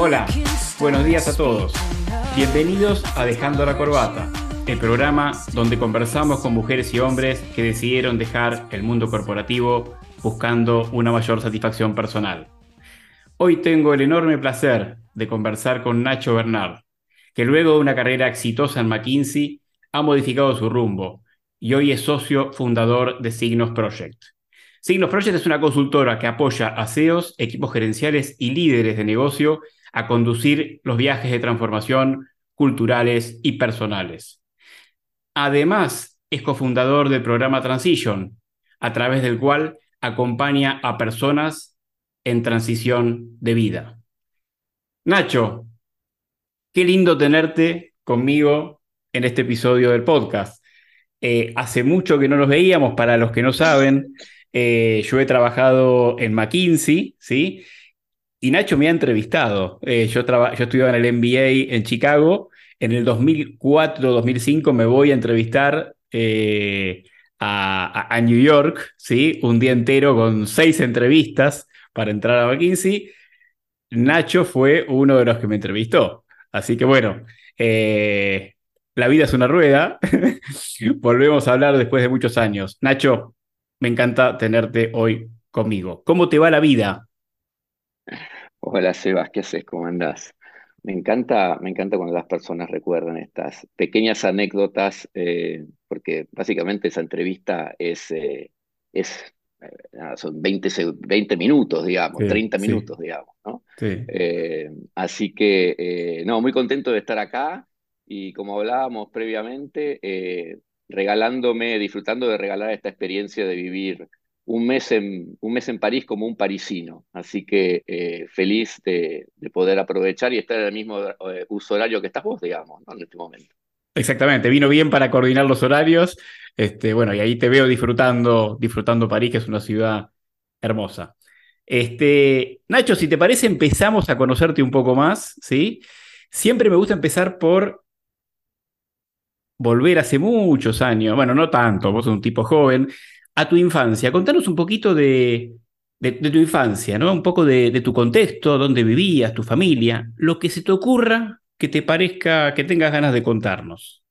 Hola, buenos días a todos. Bienvenidos a Dejando la Corbata, el programa donde conversamos con mujeres y hombres que decidieron dejar el mundo corporativo buscando una mayor satisfacción personal. Hoy tengo el enorme placer de conversar con Nacho Bernard, que luego de una carrera exitosa en McKinsey ha modificado su rumbo y hoy es socio fundador de Signos Project. Signos Project es una consultora que apoya a CEOs, equipos gerenciales y líderes de negocio a conducir los viajes de transformación culturales y personales. Además, es cofundador del programa Transition, a través del cual acompaña a personas en transición de vida. Nacho, qué lindo tenerte conmigo en este episodio del podcast. Eh, hace mucho que no nos veíamos, para los que no saben, eh, yo he trabajado en McKinsey, ¿sí? Y Nacho me ha entrevistado. Eh, yo, yo estudiaba en el MBA en Chicago. En el 2004-2005 me voy a entrevistar eh, a, New York, ¿sí? Un día entero con seis entrevistas para entrar a McKinsey. Nacho fue uno de los que me entrevistó. Así que bueno, eh, la vida es una rueda. Volvemos a hablar después de muchos años. Nacho, me encanta tenerte hoy conmigo. ¿Cómo te va la vida? Hola Sebas, ¿qué haces? ¿Cómo andás? Me encanta, me encanta cuando las personas recuerdan estas pequeñas anécdotas, eh, porque básicamente esa entrevista es, eh, es eh, son 20, 20, minutos, digamos, 30 minutos, digamos, ¿no? así que, no, muy contento de estar acá y como hablábamos previamente, regalándome, disfrutando de regalar esta experiencia de vivir un mes en, un mes en París como un parisino. Así que eh, feliz de, poder aprovechar y estar en el mismo eh, uso horario que estás vos, digamos, en este momento. Exactamente, vino bien para coordinar los horarios. Este, bueno, y ahí te veo disfrutando, disfrutando París, que es una ciudad hermosa. Este, Nacho, si te parece, empezamos a conocerte un poco más, ¿sí? Siempre me gusta empezar por volver hace muchos años, bueno, no tanto, vos sos un tipo joven, a tu infancia. Contanos un poquito de, tu infancia, ¿no? Un poco de, tu contexto, dónde vivías, tu familia, lo que se te ocurra que te parezca, que tengas ganas de contarnos.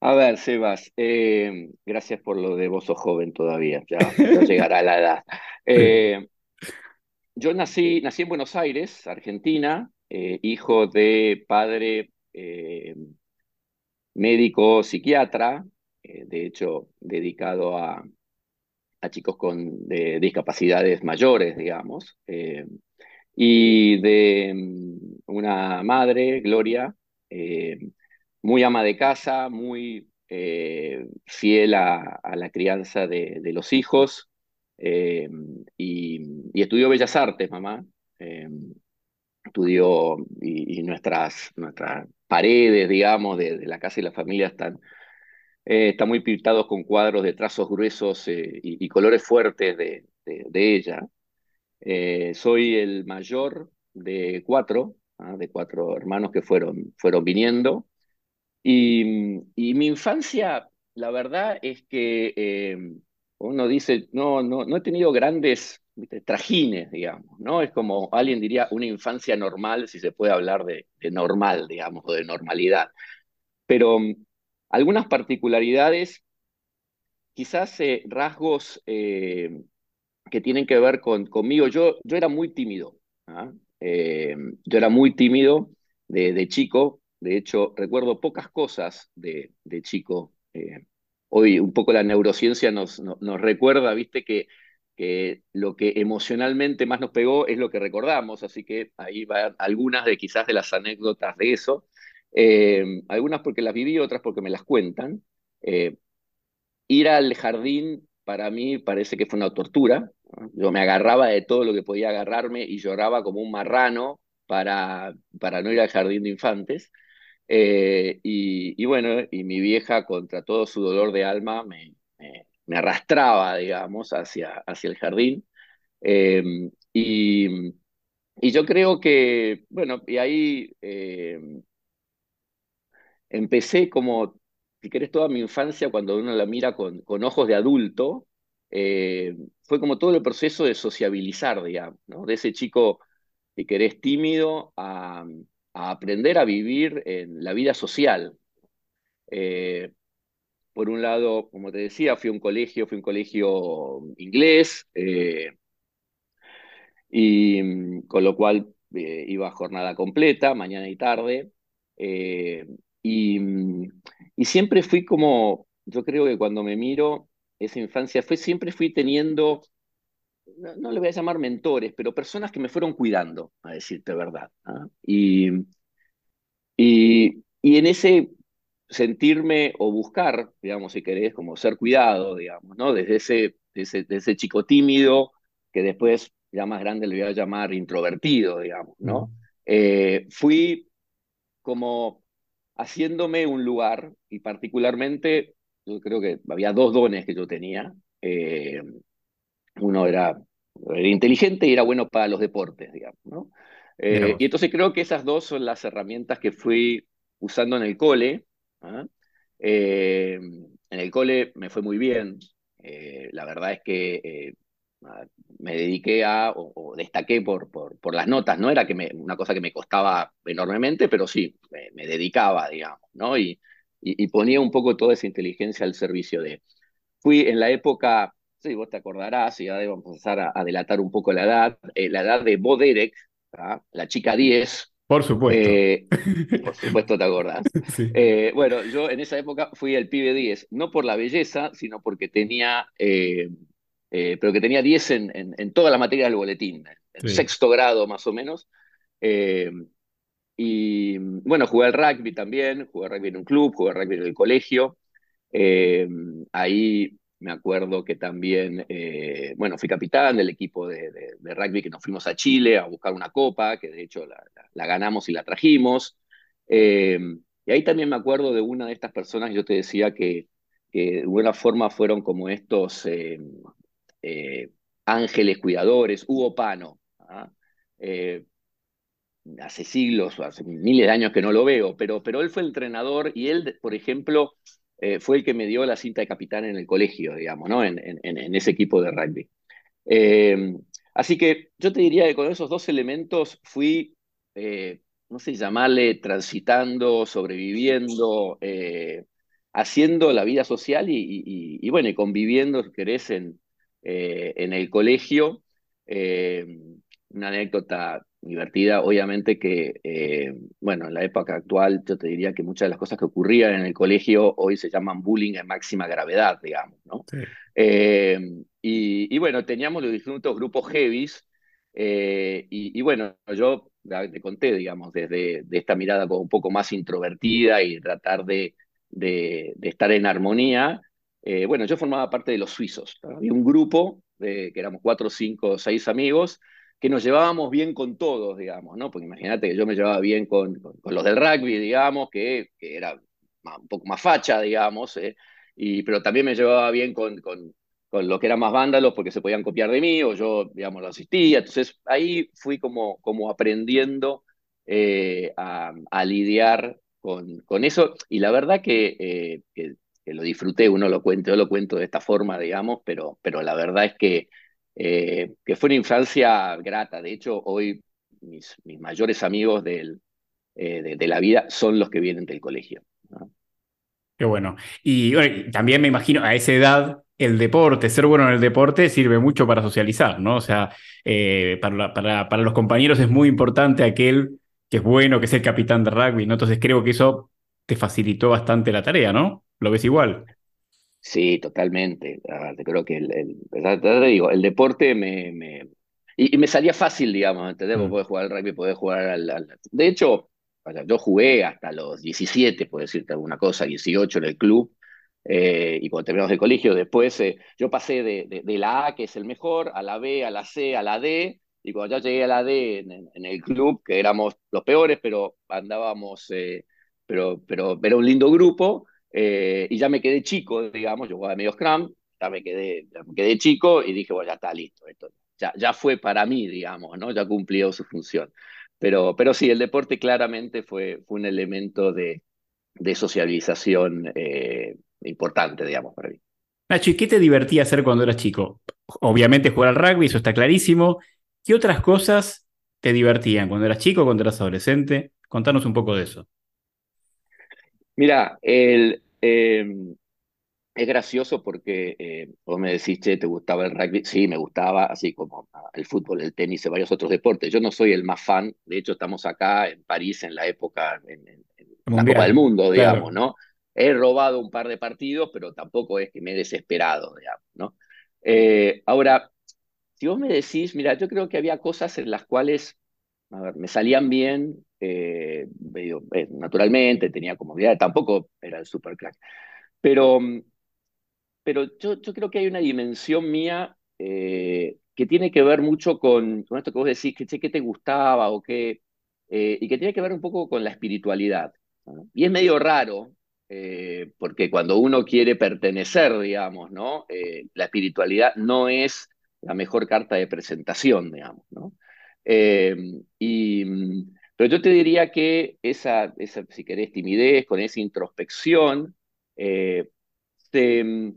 A ver, Sebas, eh, gracias por lo de vos sos joven todavía, ya, llegará la edad. Eh, yo nací, nací en Buenos Aires, Argentina, eh, hijo de padre médico psiquiatra, eh, de hecho, dedicado a, chicos con discapacidades mayores, digamos, eh, y de mm, una madre, Gloria, eh, muy ama de casa, muy fiel a, la crianza de, los hijos, y, estudió Bellas Artes, mamá. estudió y, nuestras, nuestras paredes, digamos, de, la casa y la familia están eh, está muy pintados con cuadros de trazos gruesos eh, y, colores fuertes de, ella. Eh, soy el mayor de cuatro, ¿ah? de cuatro hermanos que fueron, fueron viniendo. Y, mi infancia, la verdad es que uno dice, no, no, no he tenido grandes trajines, digamos, ¿no? Es como alguien diría una infancia normal, si se puede hablar de, de normal, digamos, o de normalidad. Pero algunas particularidades, quizás eh, rasgos eh, que tienen que ver con, conmigo. Yo, yo era muy tímido. ¿ah? Eh, yo era muy tímido de, chico. De hecho, recuerdo pocas cosas de, chico. hoy un poco la neurociencia nos, nos, recuerda, viste, que, que lo que emocionalmente más nos pegó es lo que recordamos. Así que ahí van algunas de quizás de las anécdotas de eso. Eh, algunas porque las viví, otras porque me las cuentan. Eh, ir al jardín para mí parece que fue una tortura. Yo me agarraba de todo lo que podía agarrarme y lloraba como un marrano para, para no ir al jardín de infantes. Eh, y, bueno, y mi vieja, contra todo su dolor de alma, me, me, arrastraba, digamos, hacia, hacia el jardín. y, y yo creo que, bueno, y ahí empecé como, si querés, toda mi infancia cuando uno la mira con, con ojos de adulto, eh, fue como todo el proceso de sociabilizar, digamos, ¿no? De ese chico que querés tímido a, aprender a vivir en la vida social. Eh, por un lado, como te decía, fui a un colegio, fui un colegio inglés, eh, y mm, con lo cual iba a jornada completa, mañana y tarde. Y, mm, y siempre fui como, yo creo que cuando me miro, esa infancia fue, siempre fui teniendo, no, le voy a llamar mentores, pero personas que me fueron cuidando, a decirte verdad. ¿ah? Y, y, en ese sentirme o buscar, digamos, si querés, como ser cuidado, digamos, ¿no? Desde ese, ese, ese chico tímido, que después ya más grande le voy a llamar introvertido, digamos, ¿no? Eh, fui como haciéndome un lugar y particularmente yo creo que había dos dones que yo tenía. Eh, uno era, era, inteligente y era bueno para los deportes, digamos, ¿no? Eh, y entonces creo que esas dos son las herramientas que fui usando en el cole. ¿ah? Eh, en el cole me fue muy bien. la verdad es que me dediqué a, o, destaqué por, por, por, las notas, no era que me, una cosa que me costaba enormemente, pero sí, me, me dedicaba, digamos, ¿no? Y, y, ponía un poco toda esa inteligencia al servicio de... Fui en la época, sí, vos te acordarás, y ya debo empezar a, delatar un poco la edad, eh, la edad de Bo Derek, ¿ah? la chica 10. Por supuesto. Eh, por supuesto te acordás. Eh, bueno, yo en esa época fui el pibe 10, no por la belleza, sino porque tenía, pero que tenía 10 en, en, toda la materia del boletín, en sexto grado más o menos. Y bueno, jugué al rugby también, jugué rugby en un club, jugué rugby en el colegio. Eh, ahí me acuerdo que también, eh, bueno, fui capitán del equipo de, rugby que nos fuimos a Chile a buscar una copa, que de hecho la, ganamos y la trajimos. Eh, y ahí también me acuerdo de una de estas personas, yo te decía que, de alguna forma fueron como estos ángeles cuidadores, Hugo Pano. ¿ah? hace siglos o hace miles de años que no lo veo, pero, pero él fue el entrenador y él, por ejemplo, eh, fue el que me dio la cinta de capitán en el colegio, digamos, ¿no? En, en, ese equipo de rugby. Eh, así que yo te diría que con esos dos elementos fui, eh, no sé, llamarle transitando, sobreviviendo, haciendo la vida social y, y, bueno, y conviviendo, si querés, en, en el colegio. una anécdota divertida. Obviamente que, eh, bueno, en la época actual yo te diría que muchas de las cosas que ocurrían en el colegio hoy se llaman bullying en máxima gravedad, digamos, ¿no? Eh, y, bueno, teníamos los distintos grupos heavies eh, y, bueno, yo te conté, digamos, desde de esta mirada como un poco más introvertida y tratar de, de, estar en armonía. Bueno, yo formaba parte de los suizos. Había un grupo que éramos cuatro, cinco, seis amigos que nos llevábamos bien con todos, digamos, ¿no? Porque imagínate que yo me llevaba bien con, con, los del rugby, digamos, que, que, era un poco más facha, digamos, ¿eh? y, pero también me llevaba bien con, con, con lo que eran más vándalos porque se podían copiar de mí o yo, digamos, lo asistía. Entonces ahí fui como, como aprendiendo eh, a, lidiar con, con eso y la verdad eh, que, lo disfruté, uno lo cuento, yo lo cuento de esta forma, digamos, pero, pero la verdad es que eh, que fue una infancia grata. De hecho, hoy mis, mis mayores amigos del, eh, de, la vida son los que vienen del colegio. Qué bueno. Y también me imagino a esa edad el deporte, ser bueno en el deporte sirve mucho para socializar, ¿no? O sea, eh, para, para, para, los compañeros es muy importante aquel que es bueno, que es el capitán de rugby, ¿no? Entonces creo que eso te facilitó bastante la tarea, ¿no? ¿Lo ves igual? Sí, totalmente. creo que el, el, digo, el deporte me, me y, me salía fácil, digamos, ¿entendés? Mm. Podés jugar al rugby, podés jugar al, De hecho, yo jugué hasta los 17, puedo decirte alguna cosa, 18 en el club, eh, y cuando terminamos el colegio, después eh, yo pasé de, de, la A, que es el mejor, a la B, a la C, a la D, y cuando ya llegué a la D en, el club, que éramos los peores, pero andábamos, eh, pero, pero era un lindo grupo, eh, y ya me quedé chico, digamos, yo jugaba medio scrum, ya me quedé, me quedé chico y dije, bueno, ya está listo, esto ya, ya fue para mí, digamos, ¿no? Ya cumplió su función. Pero, pero sí, el deporte claramente fue, fue un elemento de, de socialización eh, importante, digamos, para mí. Nacho, ¿y qué te divertía hacer cuando eras chico? Obviamente jugar al rugby, eso está clarísimo. ¿Qué otras cosas te divertían cuando eras chico, cuando eras adolescente? Contanos un poco de eso. Mira, el, em, es gracioso porque eh, vos me decís, che, ¿te gustaba el rugby? Sí, me gustaba, así como el fútbol, el tenis y varios otros deportes. Yo no soy el más fan, de hecho estamos acá en París en la época, en, la Copa del Mundo, digamos, ¿no? He robado un par de partidos, pero tampoco es que me he desesperado, digamos, ¿no? Eh, ahora, si vos me decís, mira, yo creo que había cosas en las cuales, a ver, me salían bien, eh, eh, naturalmente, tenía comodidad, tampoco era el super crack. Pero, pero yo, yo creo que hay una dimensión mía que tiene que ver mucho con, con esto que vos decís, que, ¿qué te gustaba o qué? y que tiene que ver un poco con la espiritualidad. Y es medio raro, eh, porque cuando uno quiere pertenecer, digamos, ¿no? Eh, la espiritualidad no es la mejor carta de presentación, digamos, ¿no? Eh, y, pero yo te diría que esa, esa, si querés, timidez, con esa introspección, se,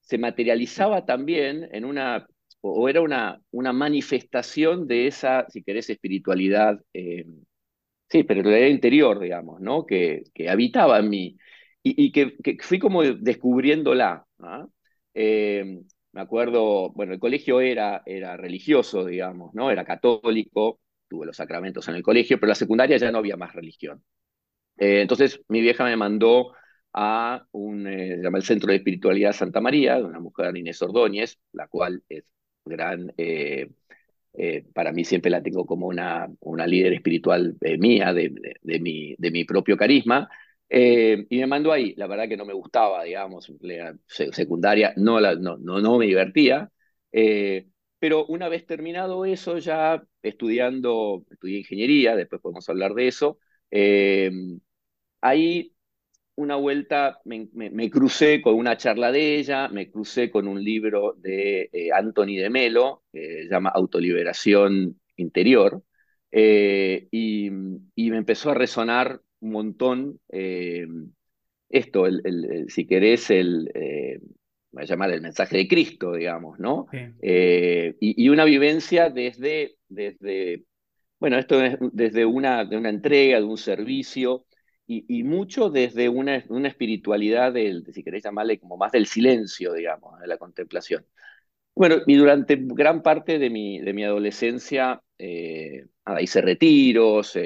se, materializaba también en una, o era una, una manifestación de esa, si querés, espiritualidad, sí, pero realidad interior, digamos, ¿no? Que, que habitaba en mí y, que, fui como descubriéndola. ¿ah? Eh, me acuerdo, bueno, el colegio era, era religioso, digamos, ¿no? Era católico, tuve los sacramentos en el colegio, pero en la secundaria ya no había más religión. Eh, entonces mi vieja me mandó a un, eh, se llama el Centro de Espiritualidad Santa María, de una mujer Inés Ordóñez, la cual es gran, para mí siempre la tengo como una, una líder espiritual mía, de, de, mi, de mi propio carisma, eh, y me mandó ahí, la verdad que no me gustaba, digamos, secundaria, no, no, no, me divertía, eh, pero una vez terminado eso, ya estudiando, estudié ingeniería, después podemos hablar de eso, eh, ahí una vuelta me, me, crucé con una charla de ella, me crucé con un libro de Anthony de Melo, que se llama Autoliberación Interior, y, y me empezó a resonar un montón eh, esto, el, si querés, el, eh, voy a llamar el mensaje de Cristo, digamos, ¿no? Eh, y, una vivencia desde, desde bueno, esto es desde una, de una entrega, de un servicio, y, mucho desde una, una espiritualidad, del, si querés llamarle como más del silencio, digamos, de la contemplación. Bueno, y durante gran parte de mi, de mi adolescencia hice retiros,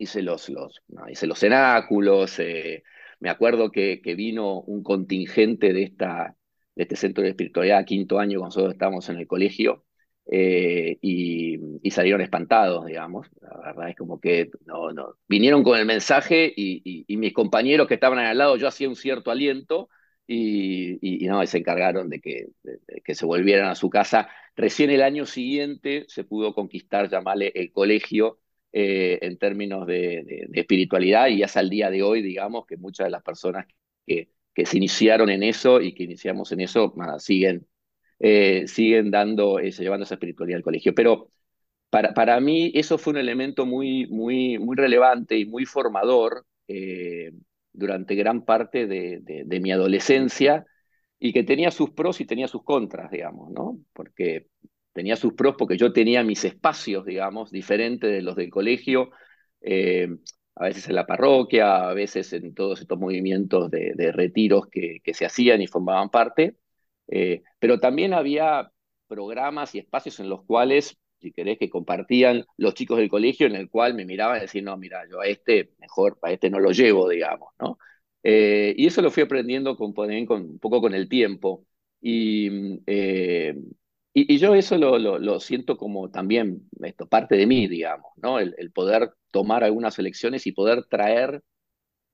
hice los, los, hice los cenáculos, eh, me acuerdo que, que, vino un contingente de, esta, de este centro de espiritualidad, quinto año, cuando nosotros estábamos en el colegio, eh, y, y, salieron espantados, digamos. La verdad es como que no, no. vinieron con el mensaje y, y, mis compañeros que estaban al lado, yo hacía un cierto aliento y, no, se encargaron de que, de que se volvieran a su casa. Recién el año siguiente se pudo conquistar, llamarle el colegio, eh, en términos de, espiritualidad y hasta el día de hoy, digamos, que muchas de las personas que, que se iniciaron en eso y que iniciamos en eso siguen, eh, siguen dando, eh, llevando esa espiritualidad al colegio. Pero para, para mí eso fue un elemento muy, muy, muy relevante y muy formador durante gran parte de, de, mi adolescencia y que tenía sus pros y tenía sus contras, digamos, ¿no? Porque tenía sus pros porque yo tenía mis espacios, digamos, diferentes de los del colegio, eh, a veces en la parroquia, a veces en todos estos movimientos de, retiros que, que, se hacían y formaban parte, eh, pero también había programas y espacios en los cuales, si querés, que compartían los chicos del colegio, en el cual me miraban y decían, no, mira, yo a este mejor, a este no lo llevo, digamos, ¿no? Eh, y eso lo fui aprendiendo con, con, un poco con el tiempo. Y, y, yo eso lo, lo, siento como también esto, parte de mí, digamos, ¿no? El, poder tomar algunas elecciones y poder traer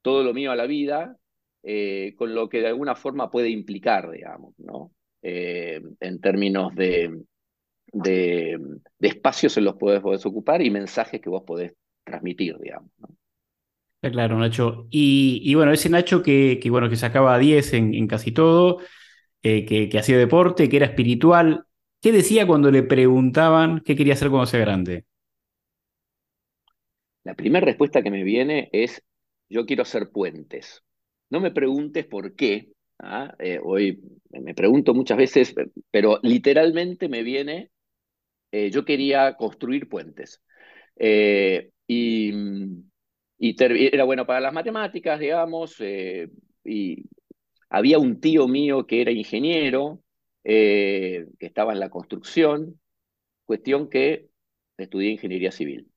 todo lo mío a la vida eh, con lo que de alguna forma puede implicar, digamos, ¿no? Eh, en términos de, de, de, espacios en los que podés, ocupar y mensajes que vos podés transmitir, digamos. ¿no? Claro, Nacho. Y, y, bueno, ese Nacho que, que, bueno, que sacaba 10 en, en casi todo, eh, que, que hacía deporte, que era espiritual, ¿Qué decía cuando le preguntaban qué quería hacer cuando sea grande? La primera respuesta que me viene es, yo quiero hacer puentes. No me preguntes por qué, ¿ah? Eh, hoy me pregunto muchas veces, pero literalmente me viene, eh, yo quería construir puentes. Eh, y, y era bueno para las matemáticas, digamos, y había un tío mío que era ingeniero, que estaba en la construcción, cuestión que estudié ingeniería civil.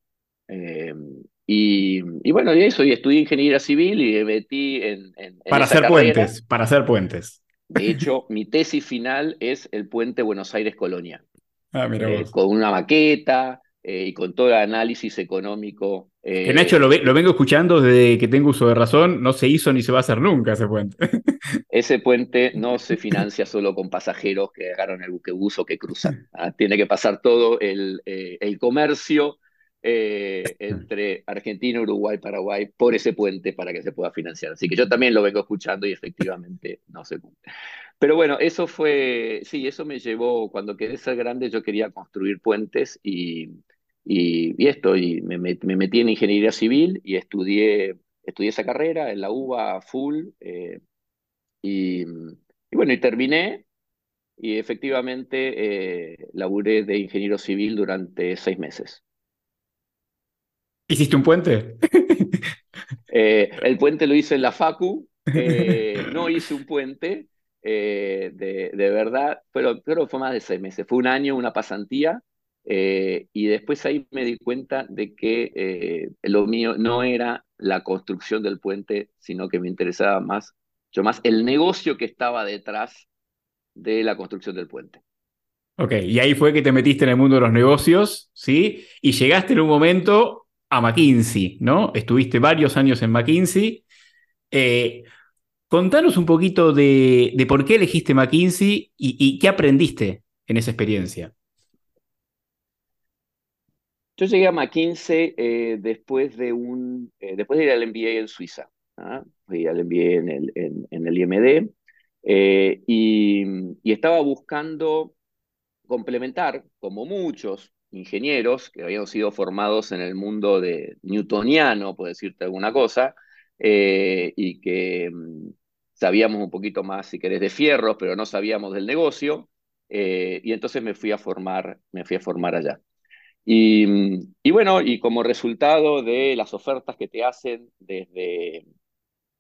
Y, bueno, y eso, y estudié ingeniería civil y me metí en... para hacer puentes, para hacer puentes. De hecho, mi tesis final es el puente Buenos Aires-Colonia. Ah, mira eh, con una maqueta eh, y con todo el análisis económico. Eh, que Nacho, lo, lo, vengo escuchando desde que tengo uso de razón, no se hizo ni se va a hacer nunca ese puente. Ese puente no se financia solo con pasajeros que agarran el buquebús o que cruzan. ¿ah? Tiene que pasar todo el, el comercio eh, entre Argentina, Uruguay, Paraguay por ese puente para que se pueda financiar. Así que yo también lo vengo escuchando y efectivamente no se cumple. Pero bueno, eso fue, sí, eso me llevó, cuando quedé ser grande yo quería construir puentes y, y, esto, y me, metí en ingeniería civil y estudié, estudié esa carrera en la UBA full eh, y, bueno, y terminé y efectivamente eh, laburé de ingeniero civil durante seis meses. ¿Hiciste un puente? Eh, el puente lo hice en la Facu, eh, no hice un puente, eh, de, verdad, pero, pero fue más de seis meses, fue un año, una pasantía, y después ahí me di cuenta de que lo mío no era la construcción del puente, sino que me interesaba más, yo más el negocio que estaba detrás de la construcción del puente. Ok, y ahí fue que te metiste en el mundo de los negocios, ¿sí? Y llegaste en un momento a McKinsey, ¿no? Estuviste varios años en McKinsey. Eh, contanos un poquito de, por qué elegiste McKinsey y, qué aprendiste en esa experiencia. Yo llegué a McKinsey eh, después, de un, eh, después de ir al MBA en Suiza. ¿ah? Fui al MBA en el, en, el IMD y, y estaba buscando complementar, como muchos, ingenieros que habían sido formados en el mundo de newtoniano, por decirte alguna cosa, eh, y que mm, sabíamos un poquito más, si querés, de fierros, pero no sabíamos del negocio, eh, y entonces me fui a formar, me fui a formar allá. Y, bueno, y como resultado de las ofertas que te hacen desde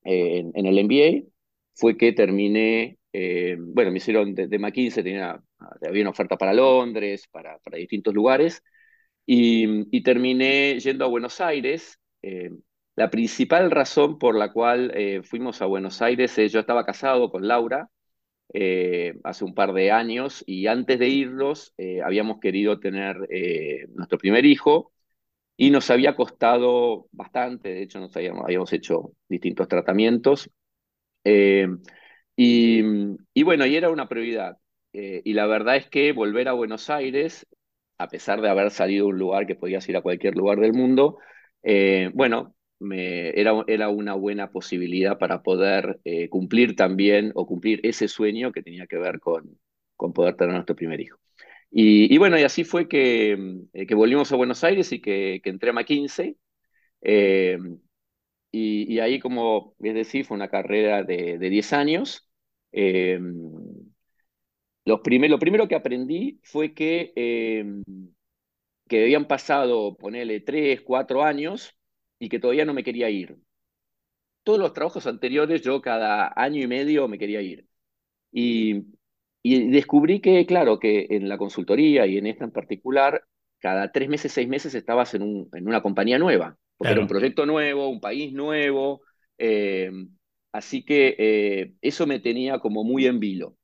eh, en, el MBA, fue que terminé, bueno, me hicieron de, de McKinsey, tenía había una oferta para Londres, para, para distintos lugares, y, terminé yendo a Buenos Aires. Eh, la principal razón por la cual eh, fuimos a Buenos Aires es yo estaba casado con Laura eh, hace un par de años y antes de irnos habíamos querido tener nuestro primer hijo y nos había costado bastante, de hecho nos habíamos, habíamos hecho distintos tratamientos. Y, y, bueno, y era una prioridad. Eh, y la verdad es que volver a Buenos Aires, a pesar de haber salido de un lugar que podías ir a cualquier lugar del mundo, eh, bueno, me, era, era, una buena posibilidad para poder eh, cumplir también o cumplir ese sueño que tenía que ver con, con poder tener nuestro primer hijo. Y, bueno, y así fue que, que, volvimos a Buenos Aires y que, que entré a McKinsey. Y, y, ahí, como es decir, fue una carrera de, de 10 años lo primero que aprendí fue que, eh, que habían pasado, ponele, tres, cuatro años y que todavía no me quería ir. Todos los trabajos anteriores yo cada año y medio me quería ir. Y, descubrí que, claro, que en la consultoría y en esta en particular, cada tres meses, seis meses estabas en, un, en una compañía nueva, porque era un proyecto nuevo, un país nuevo. Eh, así que eh, eso me tenía como muy en vilo.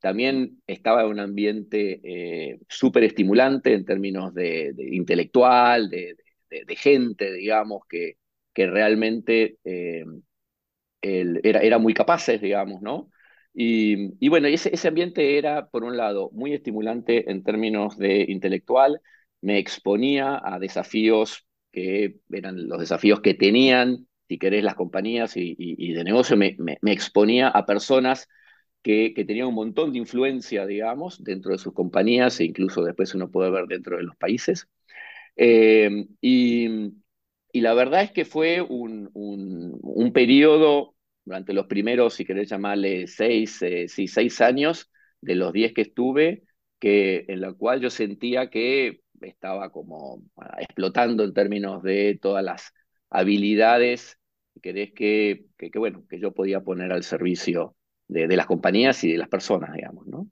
También estaba en un ambiente eh, súper estimulante en términos de, intelectual, de, gente, digamos, que, que realmente eh, era, era, muy capaces, digamos, ¿no? Y, bueno, ese, ese ambiente era, por un lado, muy estimulante en términos de intelectual, me exponía a desafíos que eran los desafíos que tenían, si querés, las compañías y, de negocio, me, me, exponía a personas que, que tenían un montón de influencia, digamos, dentro de sus compañías e incluso después uno puede ver dentro de los países. Eh, y, y, la verdad es que fue un, un, periodo durante los primeros, si querés llamarle seis, eh, seis años de los diez que estuve, que, en la cual yo sentía que estaba como explotando en términos de todas las habilidades querés que, que, bueno, que yo podía poner al servicio de, las compañías y de las personas, digamos, ¿no?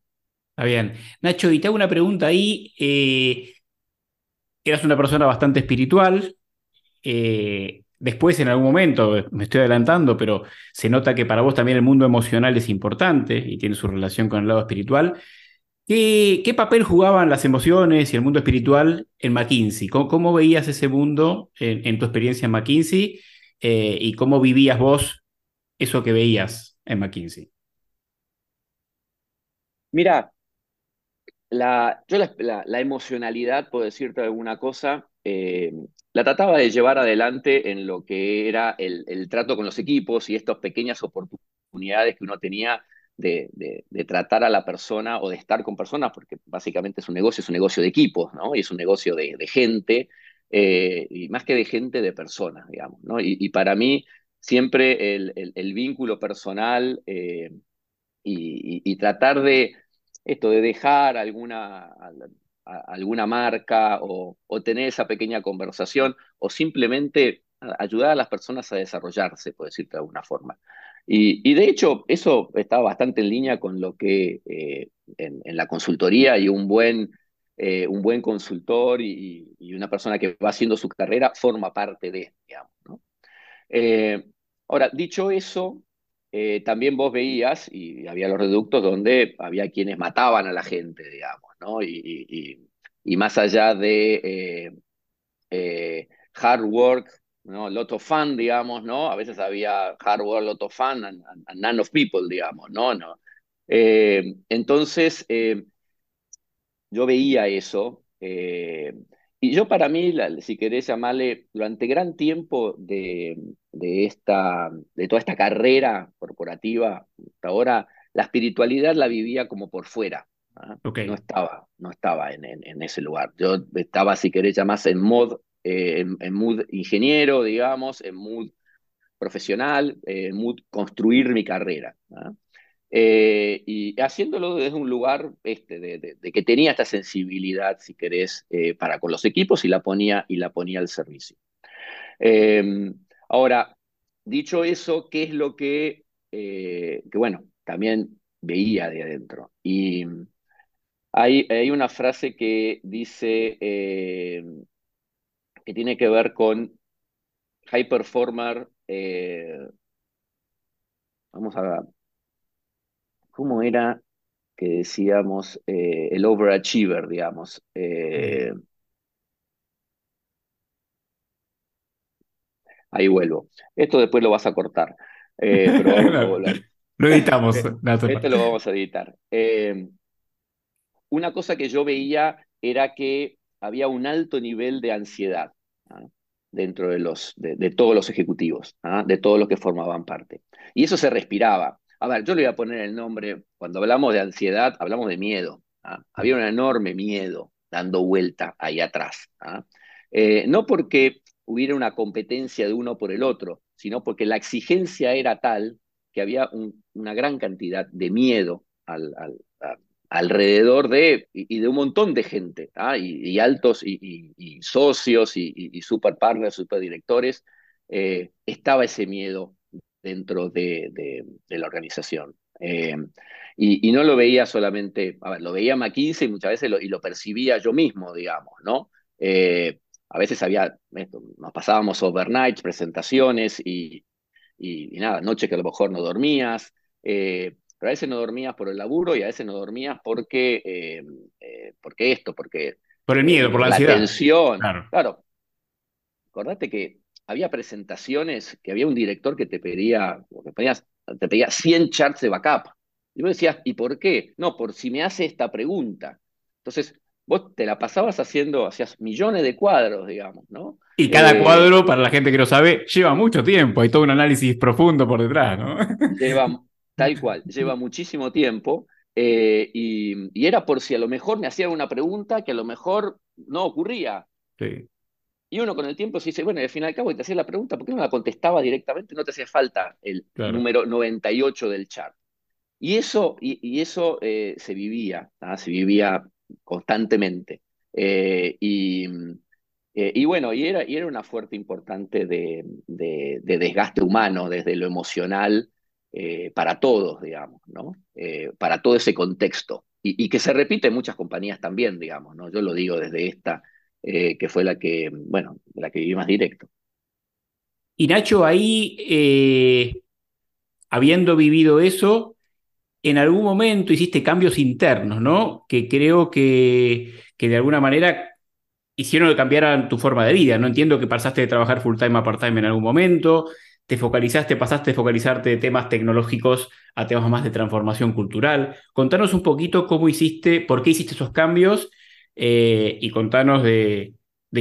Está bien. Nacho, y te hago una pregunta ahí. Eh, eras una persona bastante espiritual. Eh, después, en algún momento, me estoy adelantando, pero se nota que para vos también el mundo emocional es importante y tiene su relación con el lado espiritual. ¿Qué, papel jugaban las emociones y el mundo espiritual en McKinsey? ¿Cómo, veías ese mundo en, tu experiencia en McKinsey eh, y cómo vivías vos eso que veías en McKinsey? Mira, la, yo la, emocionalidad, puedo decirte alguna cosa, eh, la trataba de llevar adelante en lo que era el, el trato con los equipos y estas pequeñas oportunidades que uno tenía de, tratar a la persona o de estar con personas, porque básicamente es un negocio, es un negocio de equipos, ¿no? Y es un negocio de, gente, eh, y más que de gente, de personas, digamos, ¿no? Y, para mí, siempre el, vínculo personal eh, y, tratar de esto, de dejar alguna, alguna marca o, tener esa pequeña conversación o simplemente ayudar a las personas a desarrollarse, por decirte de alguna forma. Y, de hecho, eso estaba bastante en línea con lo que eh, en, la consultoría y un buen, eh, un buen consultor y, una persona que va haciendo su carrera forma parte de, digamos. Eh, ahora, dicho eso, también vos veías, y había los reductos donde había quienes mataban a la gente, digamos, ¿no? Y, y más allá de hard work ¿no? Lot of fun, digamos, ¿no? A veces había hardware, lot of fun and, none of people, digamos, ¿no? no. Eh, entonces, eh, yo veía eso. Eh, y yo para mí, si querés llamarle, durante gran tiempo de, de, esta, de toda esta carrera corporativa, hasta ahora, la espiritualidad la vivía como por fuera. ¿ah? No estaba, no estaba en, en, ese lugar. Yo estaba, si querés llamarse, en mod eh, en, mood ingeniero, digamos, en mood profesional, eh, en mood construir mi carrera. Eh, y haciéndolo desde un lugar este, de, que tenía esta sensibilidad, si querés, para con los equipos y la ponía, y la ponía al servicio. Em, ahora, dicho eso, ¿qué es lo que, que bueno, también veía de adentro? Y hay, hay una frase que dice, que tiene que ver con high performer. Eh, vamos a ¿Cómo era que decíamos eh, el overachiever, digamos? Eh, ahí vuelvo. Esto después lo vas a cortar. pero Lo editamos. Esto lo vamos a editar. una cosa que yo veía era que había un alto nivel de ansiedad ¿ah? dentro de, los, de, todos los ejecutivos, ¿ah? de todos los que formaban parte. Y eso se respiraba. A ver, yo le voy a poner el nombre, cuando hablamos de ansiedad, hablamos de miedo. ¿ah? Había un enorme miedo dando vuelta ahí atrás. Eh, no porque hubiera una competencia de uno por el otro, sino porque la exigencia era tal que había una gran cantidad de miedo al, alrededor de, y, de un montón de gente, ¿ah? y, altos y, socios y, super partners, super directores, eh, estaba ese miedo dentro de, la organización. Eh, y, no lo veía solamente, a ver, lo veía McKinsey muchas veces lo, y lo percibía yo mismo, digamos, ¿no? Eh, a veces había, nos pasábamos overnight, presentaciones y, y, nada, noches que a lo mejor no dormías, pero a veces no dormías por el laburo y a veces no dormías porque, eh, eh, porque esto, porque... Por el miedo, por la, ansiedad. tensión. Claro. Acordate que había presentaciones que había un director que te pedía, te pedía, te pedía 100 charts de backup. Y vos decías, ¿y por qué? No, por si me hace esta pregunta. Entonces, vos te la pasabas haciendo, hacías millones de cuadros, digamos, ¿no? Y cada eh, cuadro, para la gente que no sabe, lleva mucho tiempo, hay todo un análisis profundo por detrás, ¿no? Lleva Tal cual, lleva muchísimo tiempo eh, y, era por si a lo mejor me hacían una pregunta que a lo mejor no ocurría. Sí. Y uno con el tiempo se dice, bueno, al fin y al cabo te hacía la pregunta, ¿por qué no la contestaba directamente? No te hacía falta el número 98 del chart. Y eso, y, eso eh, se vivía, se vivía constantemente. Eh, y, eh, y, bueno, y era, y era una fuerte importante de, de, desgaste humano desde lo emocional para todos, digamos, ¿no? para todo ese contexto. Y, y, que se repite en muchas compañías también, digamos, ¿no? Yo lo digo desde esta eh, que fue la que, bueno, la que viví más directo. Y Nacho, ahí, eh, habiendo vivido eso, en algún momento hiciste cambios internos, ¿no? Que creo que, que de alguna manera hicieron que cambiaran tu forma de vida. No entiendo que pasaste de trabajar full time a part time en algún momento, te focalizaste, pasaste de focalizarte de temas tecnológicos a temas más de transformación cultural. Contanos un poquito cómo hiciste, por qué hiciste esos cambios eh, y contanos de,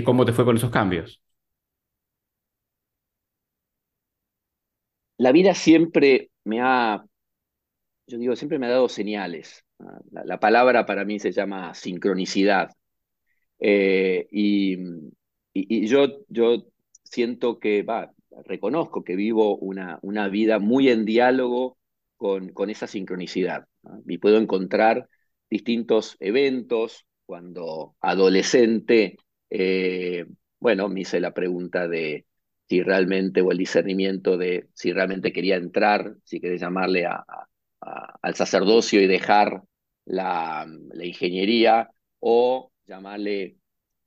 cómo te fue con esos cambios. La vida siempre me ha, yo digo, siempre me ha dado señales. La, palabra para mí se llama sincronicidad. Eh, y, yo, yo siento que, reconozco que vivo una, una vida muy en diálogo con, con esa sincronicidad. Y puedo encontrar distintos eventos, cuando adolescente, eh, bueno, me hice la pregunta de si realmente, o el discernimiento de si realmente quería entrar, si quería llamarle al sacerdocio y dejar la, ingeniería, o llamarle,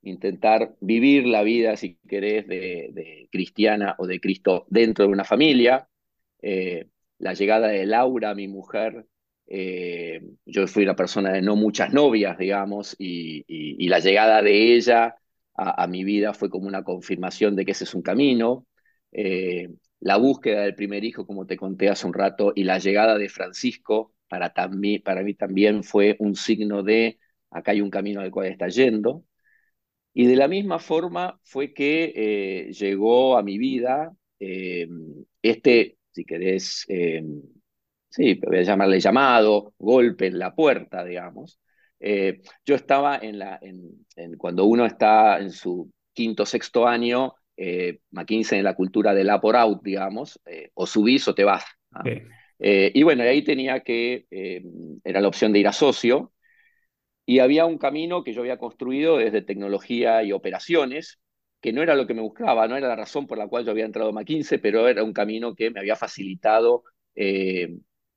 intentar vivir la vida, si querés, de, cristiana o de Cristo dentro de una familia. Eh, la llegada de Laura, mi mujer, eh, yo fui una persona de no muchas novias, digamos, y, la llegada de ella a, mi vida fue como una confirmación de que ese es un camino. Eh, la búsqueda del primer hijo, como te conté hace un rato, y la llegada de Francisco, para, para mí también fue un signo de acá hay un camino al cual está yendo. Y de la misma forma fue que eh, llegó a mi vida este, si querés, sí, voy a llamarle llamado, golpe en la puerta, digamos. Eh, yo estaba en la, en, cuando uno está en su quinto, sexto año, eh, McKinsey en la cultura del up or out, digamos, eh, o subís o te vas. y bueno, ahí tenía que, era la opción de ir a socio, y había un camino que yo había construido desde tecnología y operaciones, que no era lo que me buscaba, no era la razón por la cual yo había entrado a McKinsey, pero era un camino que me había facilitado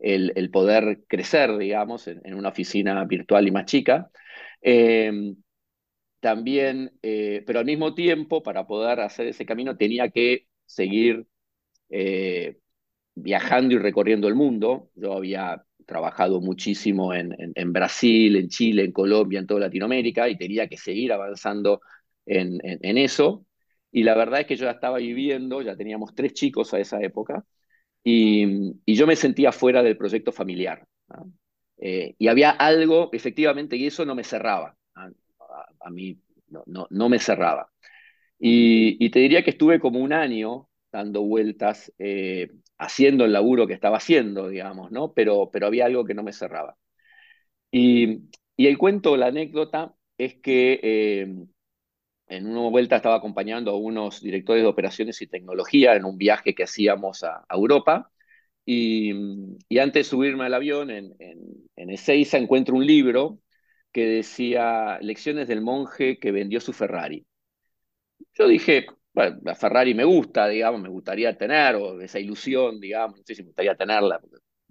el, poder crecer, digamos, en, una oficina virtual y más chica. Em, también, eh, pero al mismo tiempo, para poder hacer ese camino, tenía que seguir eh, viajando y recorriendo el mundo. Yo había trabajado muchísimo en, Brasil, en Chile, en Colombia, en toda Latinoamérica, y tenía que seguir avanzando en, en, eso. Y la verdad es que yo ya estaba viviendo, ya teníamos tres chicos a esa época, y, yo me sentía fuera del proyecto familiar. Eh, y había algo, efectivamente, y eso no me cerraba. A, mí no, no, no, me cerraba. Y, te diría que estuve como un año dando vueltas, eh, haciendo el laburo que estaba haciendo, digamos, ¿no? Pero, pero había algo que no me cerraba. Y, y el cuento, la anécdota, es que eh, en una vuelta estaba acompañando a unos directores de operaciones y tecnología en un viaje que hacíamos a, Europa. Y, antes de subirme al avión, en, en, Ezeiza encuentro un libro que decía Lecciones del monje que vendió su Ferrari. Yo dije, bueno, la Ferrari me gusta, digamos, me gustaría tener, o esa ilusión, digamos, no sé si me gustaría tenerla,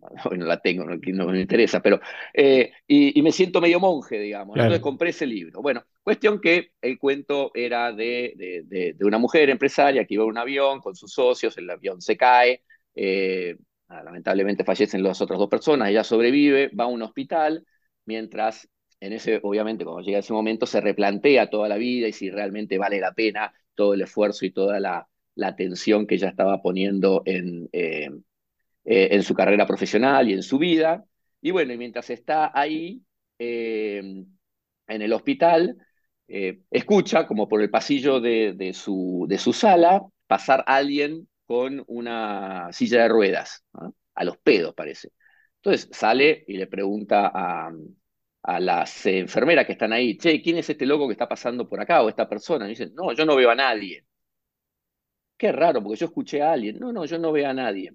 no la tengo, no, me interesa, pero, eh, y, me siento medio monje, digamos. Entonces compré ese libro. Bueno, cuestión que el cuento era de, de, una mujer empresaria que iba en un avión con sus socios, el avión se cae, eh, lamentablemente fallecen las otras dos personas, ella sobrevive, va a un hospital, mientras en ese, obviamente, cuando llega ese momento, se replantea toda la vida y si realmente vale la pena todo el esfuerzo y toda la, la atención que ella estaba poniendo en, eh, eh, en su carrera profesional y en su vida. Y bueno, mientras está ahí eh, en el hospital, eh, escucha como por el pasillo de, su, de su sala pasar alguien con una silla de ruedas, a los pedos parece. Entonces sale y le pregunta a, a las enfermeras que están ahí, che, ¿quién es este loco que está pasando por acá o esta persona? Y dicen, no, yo no veo a nadie. Qué raro, porque yo escuché a alguien. No, no, yo no veo a nadie.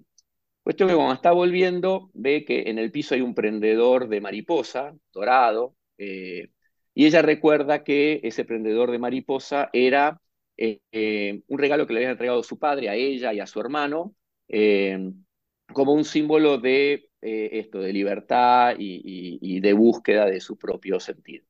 Cuestión que cuando está volviendo, ve que en el piso hay un prendedor de mariposa, dorado, eh, y ella recuerda que ese prendedor de mariposa era eh, eh, un regalo que le había entregado su padre a ella y a su hermano, como un símbolo de esto, de libertad y, de búsqueda de su propio sentido.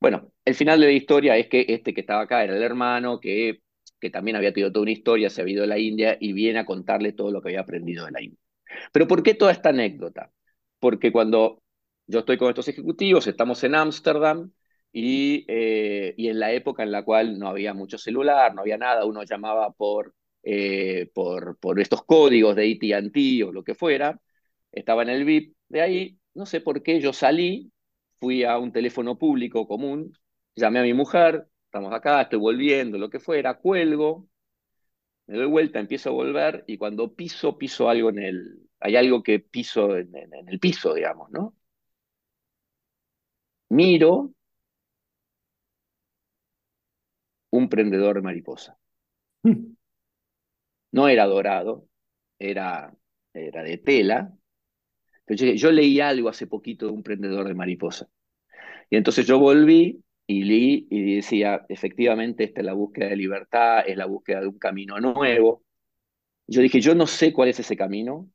Bueno, el final de la historia es que este que estaba acá era el hermano, que, que también había tenido toda una historia, se había ido a la India y viene a contarle todo lo que había aprendido de la India. Pero ¿por qué toda esta anécdota? Porque cuando yo estoy con estos ejecutivos, estamos en Ámsterdam y, eh, y, en la época en la cual no había mucho celular, no había nada, uno llamaba por, eh, por, por estos códigos de AT&T o lo que fuera, estaba en el VIP, de ahí, no sé por qué, yo salí, fui a un teléfono público común, llamé a mi mujer, estamos acá, estoy volviendo, lo que fuera, cuelgo, me doy vuelta, empiezo a volver y cuando piso, piso algo en el, hay algo que piso en, el piso, digamos, ¿no? Miro un prendedor de mariposa. No era dorado, era, era de tela. Pero yo, yo leí algo hace poquito de un prendedor de mariposa. Y entonces yo volví y leí y decía, efectivamente, esta es la búsqueda de libertad, es la búsqueda de un camino nuevo. Yo dije, yo no sé cuál es ese camino,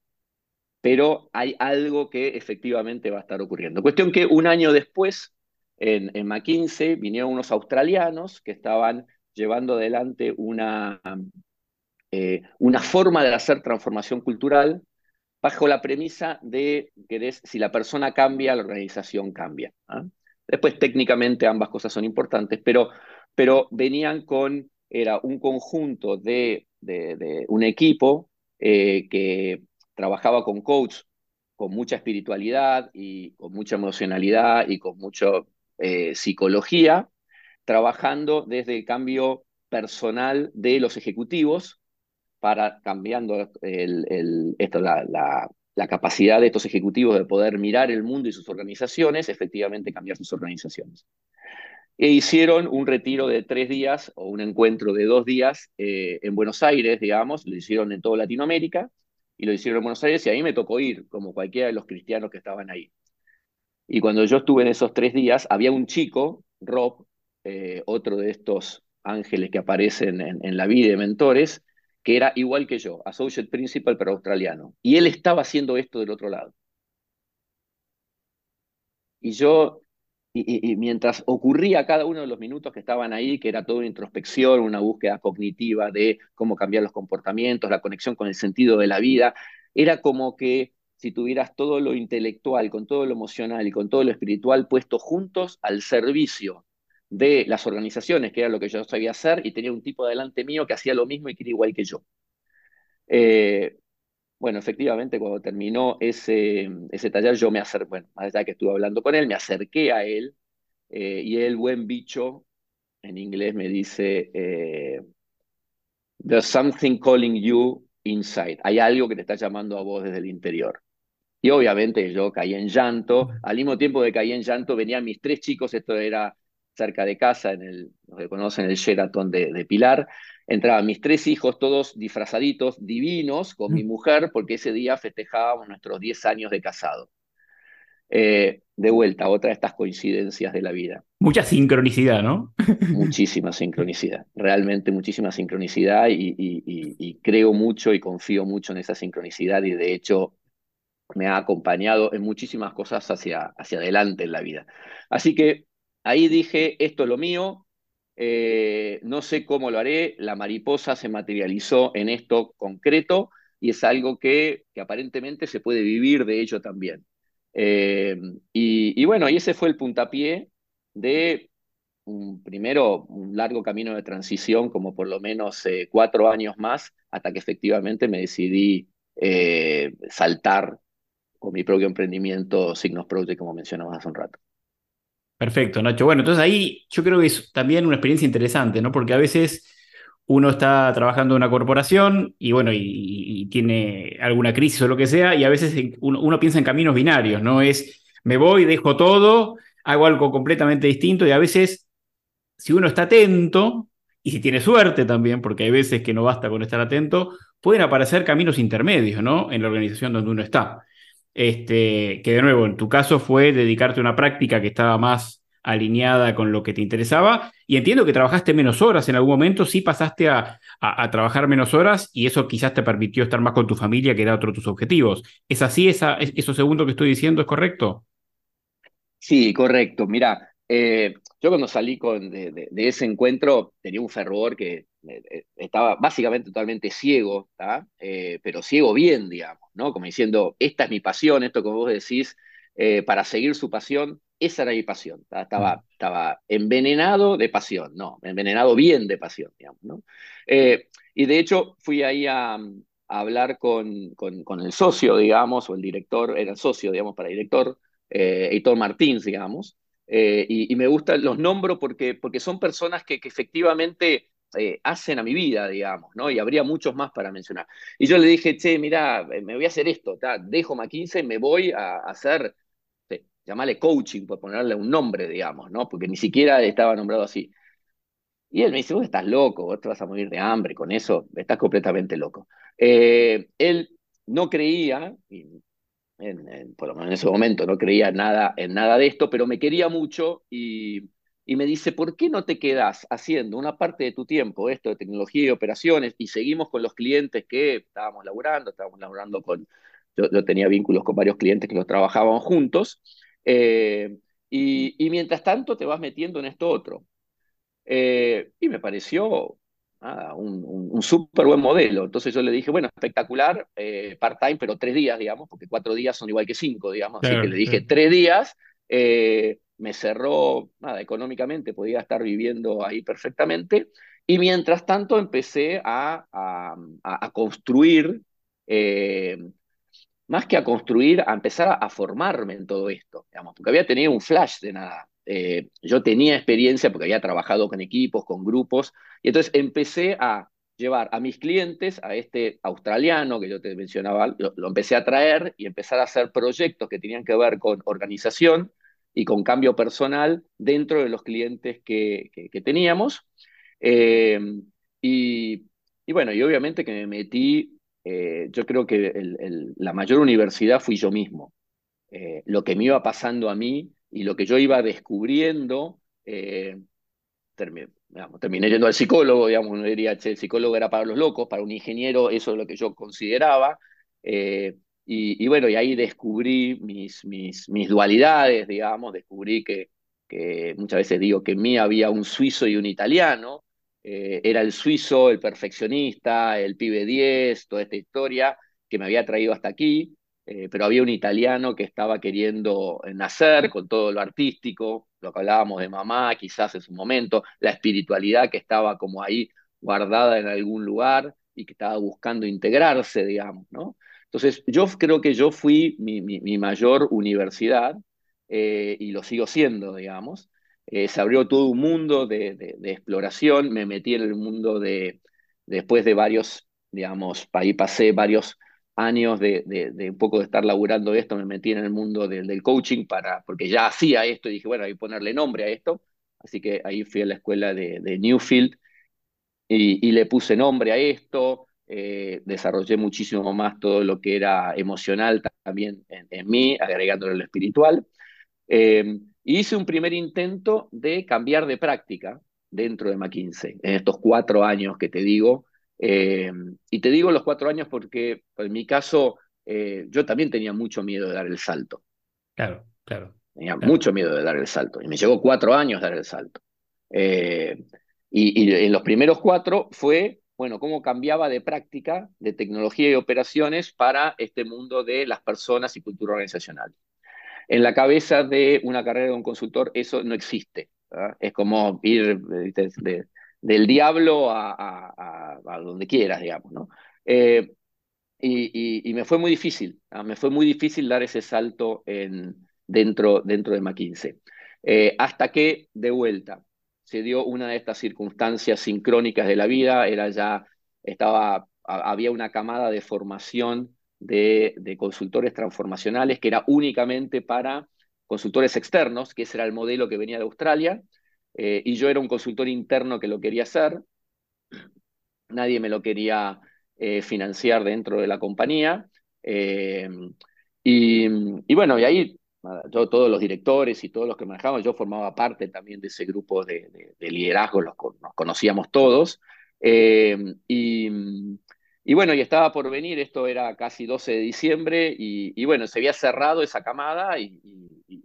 pero hay algo que efectivamente va a estar ocurriendo. Cuestión que un año después, en, en McKinsey, vinieron unos australianos que estaban llevando adelante una, eh, una forma de hacer transformación cultural bajo la premisa de que si la persona cambia, la organización cambia. ¿ah? Después técnicamente ambas cosas son importantes, pero, pero venían con, era un conjunto de, de, un equipo eh, que trabajaba con coach con mucha espiritualidad y con mucha emocionalidad y con mucha eh, psicología, trabajando desde el cambio personal de los ejecutivos para cambiando el, esto, la, la capacidad de estos ejecutivos de poder mirar el mundo y sus organizaciones, efectivamente cambiar sus organizaciones. E hicieron un retiro de tres días o un encuentro de dos días eh, en Buenos Aires, digamos, lo hicieron en toda Latinoamérica y lo hicieron en Buenos Aires y a mí me tocó ir, como cualquiera de los cristianos que estaban ahí. Y cuando yo estuve en esos tres días, había un chico, Rob, eh, otro de estos ángeles que aparecen en, en la vida de mentores, que era igual que yo, associate principal pero australiano. Y él estaba haciendo esto del otro lado. Y yo, y, mientras ocurría cada uno de los minutos que estaban ahí, que era toda introspección, una búsqueda cognitiva de cómo cambiar los comportamientos, la conexión con el sentido de la vida, era como que si tuvieras todo lo intelectual, con todo lo emocional y con todo lo espiritual puesto juntos al servicio de las organizaciones, que era lo que yo sabía hacer, y tenía un tipo delante mío que hacía lo mismo y que era igual que yo. Eh, bueno, efectivamente, cuando terminó ese, ese taller, yo me acerqué, bueno, más allá que estuve hablando con él, me acerqué a él, eh, y el buen bicho, en inglés, me dice, eh, There's something calling you inside. Hay algo que te está llamando a vos desde el interior. Y obviamente yo caí en llanto. Al mismo tiempo de caí en llanto, venían mis tres chicos, esto era cerca de casa, en el, los que conocen el Sheraton de, Pilar, entraban mis tres hijos, todos disfrazaditos, divinos, con mi mujer, porque ese día festejábamos nuestros 10 años de casado. Eh, de vuelta, otra de estas coincidencias de la vida. Mucha sincronicidad, ¿no? muchísima sincronicidad, realmente muchísima sincronicidad y, creo mucho y confío mucho en esa sincronicidad y de hecho me ha acompañado en muchísimas cosas hacia, hacia adelante en la vida. Así que Ahí dije, esto es lo mío, eh, no sé cómo lo haré, la mariposa se materializó en esto concreto y es algo que, aparentemente se puede vivir de ello también. Eh, y, bueno, y ese fue el puntapié de un, primero un largo camino de transición, como por lo menos eh, cuatro años más, hasta que efectivamente me decidí saltar con mi propio emprendimiento Signos Project, como mencionamos hace un rato. Perfecto, Nacho. Bueno, entonces ahí yo creo que es también una experiencia interesante, ¿no? Porque a veces uno está trabajando en una corporación y bueno, y, tiene alguna crisis o lo que sea, y a veces uno, piensa en caminos binarios, ¿no? Es me voy, dejo todo, hago algo completamente distinto y a veces, si uno está atento, y si tiene suerte también, porque hay veces que no basta con estar atento, pueden aparecer caminos intermedios, ¿no? En la organización donde uno está. Este, que de nuevo, en tu caso fue dedicarte a una práctica que estaba más alineada con lo que te interesaba. Y entiendo que trabajaste menos horas en algún momento, sí pasaste a, trabajar menos horas y eso quizás te permitió estar más con tu familia, que era otro de tus objetivos. ¿Es así? Esa, ¿Eso segundo que estoy diciendo es correcto? Sí, correcto. Mira, eh, yo cuando salí con, de, ese encuentro tenía un fervor que eh, eh, estaba básicamente totalmente ciego, pero ciego bien, digamos, ¿no? Como diciendo, esta es mi pasión, esto que vos decís, para seguir su pasión, esa era mi pasión. Estaba, mm. estaba envenenado de pasión, no, envenenado bien de pasión, digamos, ¿no? y de hecho fui ahí a, hablar con, con, el socio, digamos, o el director, era el socio, digamos, para director, Heitor Martins, digamos, eh, y, me gustan, los nombro porque, porque son personas que, efectivamente eh, hacen a mi vida, digamos, ¿no? Y habría muchos más para mencionar. Y yo le dije, che, mira, eh, me voy a hacer esto, dejo McKinsey, me voy a, hacer, llamarle coaching, por ponerle un nombre, digamos, ¿no? Porque ni siquiera estaba nombrado así. Y él me dice, vos estás loco, vos te vas a morir de hambre con eso, estás completamente loco. él no creía, por lo menos en ese momento no creía nada, en nada de esto, pero me quería mucho y, me dice, ¿por qué no te quedas haciendo una parte de tu tiempo esto de tecnología y operaciones y seguimos con los clientes que estábamos laburando, estábamos laburando con, yo, tenía vínculos con varios clientes que los trabajaban juntos, eh, y, mientras tanto te vas metiendo en esto otro. Eh, y me pareció un, súper buen modelo. Entonces yo le dije, bueno, espectacular, eh, part-time, pero tres días, digamos, porque cuatro días son igual que cinco, digamos. Así que le dije, tres días, eh, me cerró, nada, económicamente, podía estar viviendo ahí perfectamente. Y mientras tanto empecé a, a, construir, eh, más que a construir, a empezar a, formarme en todo esto, digamos, porque había tenido un flash de nada. Eh, yo tenía experiencia porque había trabajado con equipos, con grupos, y entonces empecé a llevar a mis clientes, a este australiano que yo te mencionaba, lo, empecé a traer y empezar a hacer proyectos que tenían que ver con organización y con cambio personal dentro de los clientes que, teníamos. Eh, y, bueno, y obviamente que me metí, eh, yo creo que la mayor universidad fui yo mismo. lo que me iba pasando a mí y lo que yo iba descubriendo, eh, terminé, yendo al psicólogo, digamos, uno diría, che, el psicólogo era para los locos, para un ingeniero eso es lo que yo consideraba, eh, y, bueno, y ahí descubrí mis, mis, mis dualidades, digamos, descubrí que, que, muchas veces digo que en mí había un suizo y un italiano, eh, era el suizo, el perfeccionista, el pibe 10, toda esta historia que me había traído hasta aquí, eh, pero había un italiano que estaba queriendo nacer con todo lo artístico, lo que hablábamos de mamá quizás en su momento, la espiritualidad que estaba como ahí guardada en algún lugar y que estaba buscando integrarse, digamos, ¿no? Entonces, yo creo que yo fui mi, mayor universidad eh, y lo sigo siendo, digamos. Eh, se abrió todo un mundo de, de, exploración, me metí en el mundo de, después de varios, digamos, ahí pasé varios años de, un poco de estar laburando esto, me metí en el mundo del coaching para, porque ya hacía esto y dije, bueno, hay que ponerle nombre a esto. Así que ahí fui a la escuela de, Newfield y, le puse nombre a esto, eh, desarrollé muchísimo más todo lo que era emocional también en, mí, agregándole lo espiritual. Eh, hice un primer intento de cambiar de práctica dentro de McKinsey, en estos cuatro años que te digo, eh, y te digo los cuatro años porque en mi caso eh, yo también tenía mucho miedo de dar el salto. Claro, claro. Tenía mucho miedo de dar el salto. Y me llevó cuatro años dar el salto. Eh, y, en los primeros cuatro fue, bueno, cómo cambiaba de práctica, de tecnología y operaciones para este mundo de las personas y cultura organizacional. En la cabeza de una carrera de un consultor eso no existe. Es como ir de, del diablo a, donde quieras, digamos, ¿no? Eh, y, me fue muy difícil, ¿ah? me fue muy difícil dar ese salto en, dentro, dentro de McKinsey. Eh, hasta que, de vuelta, se dio una de estas circunstancias sincrónicas de la vida, era ya, estaba, había una camada de formación de, de consultores transformacionales que era únicamente para consultores externos, que ese era el modelo que venía de Australia, eh, y yo era un consultor interno que lo quería hacer. Nadie me lo quería eh, financiar dentro de la compañía. Eh, y, bueno, y ahí yo, todos los directores y todos los que manejaban, yo formaba parte también de ese grupo de, liderazgo, los, nos conocíamos todos. y, y bueno, y estaba por venir, esto era casi 12 de diciembre, y, bueno, se había cerrado esa camada, y,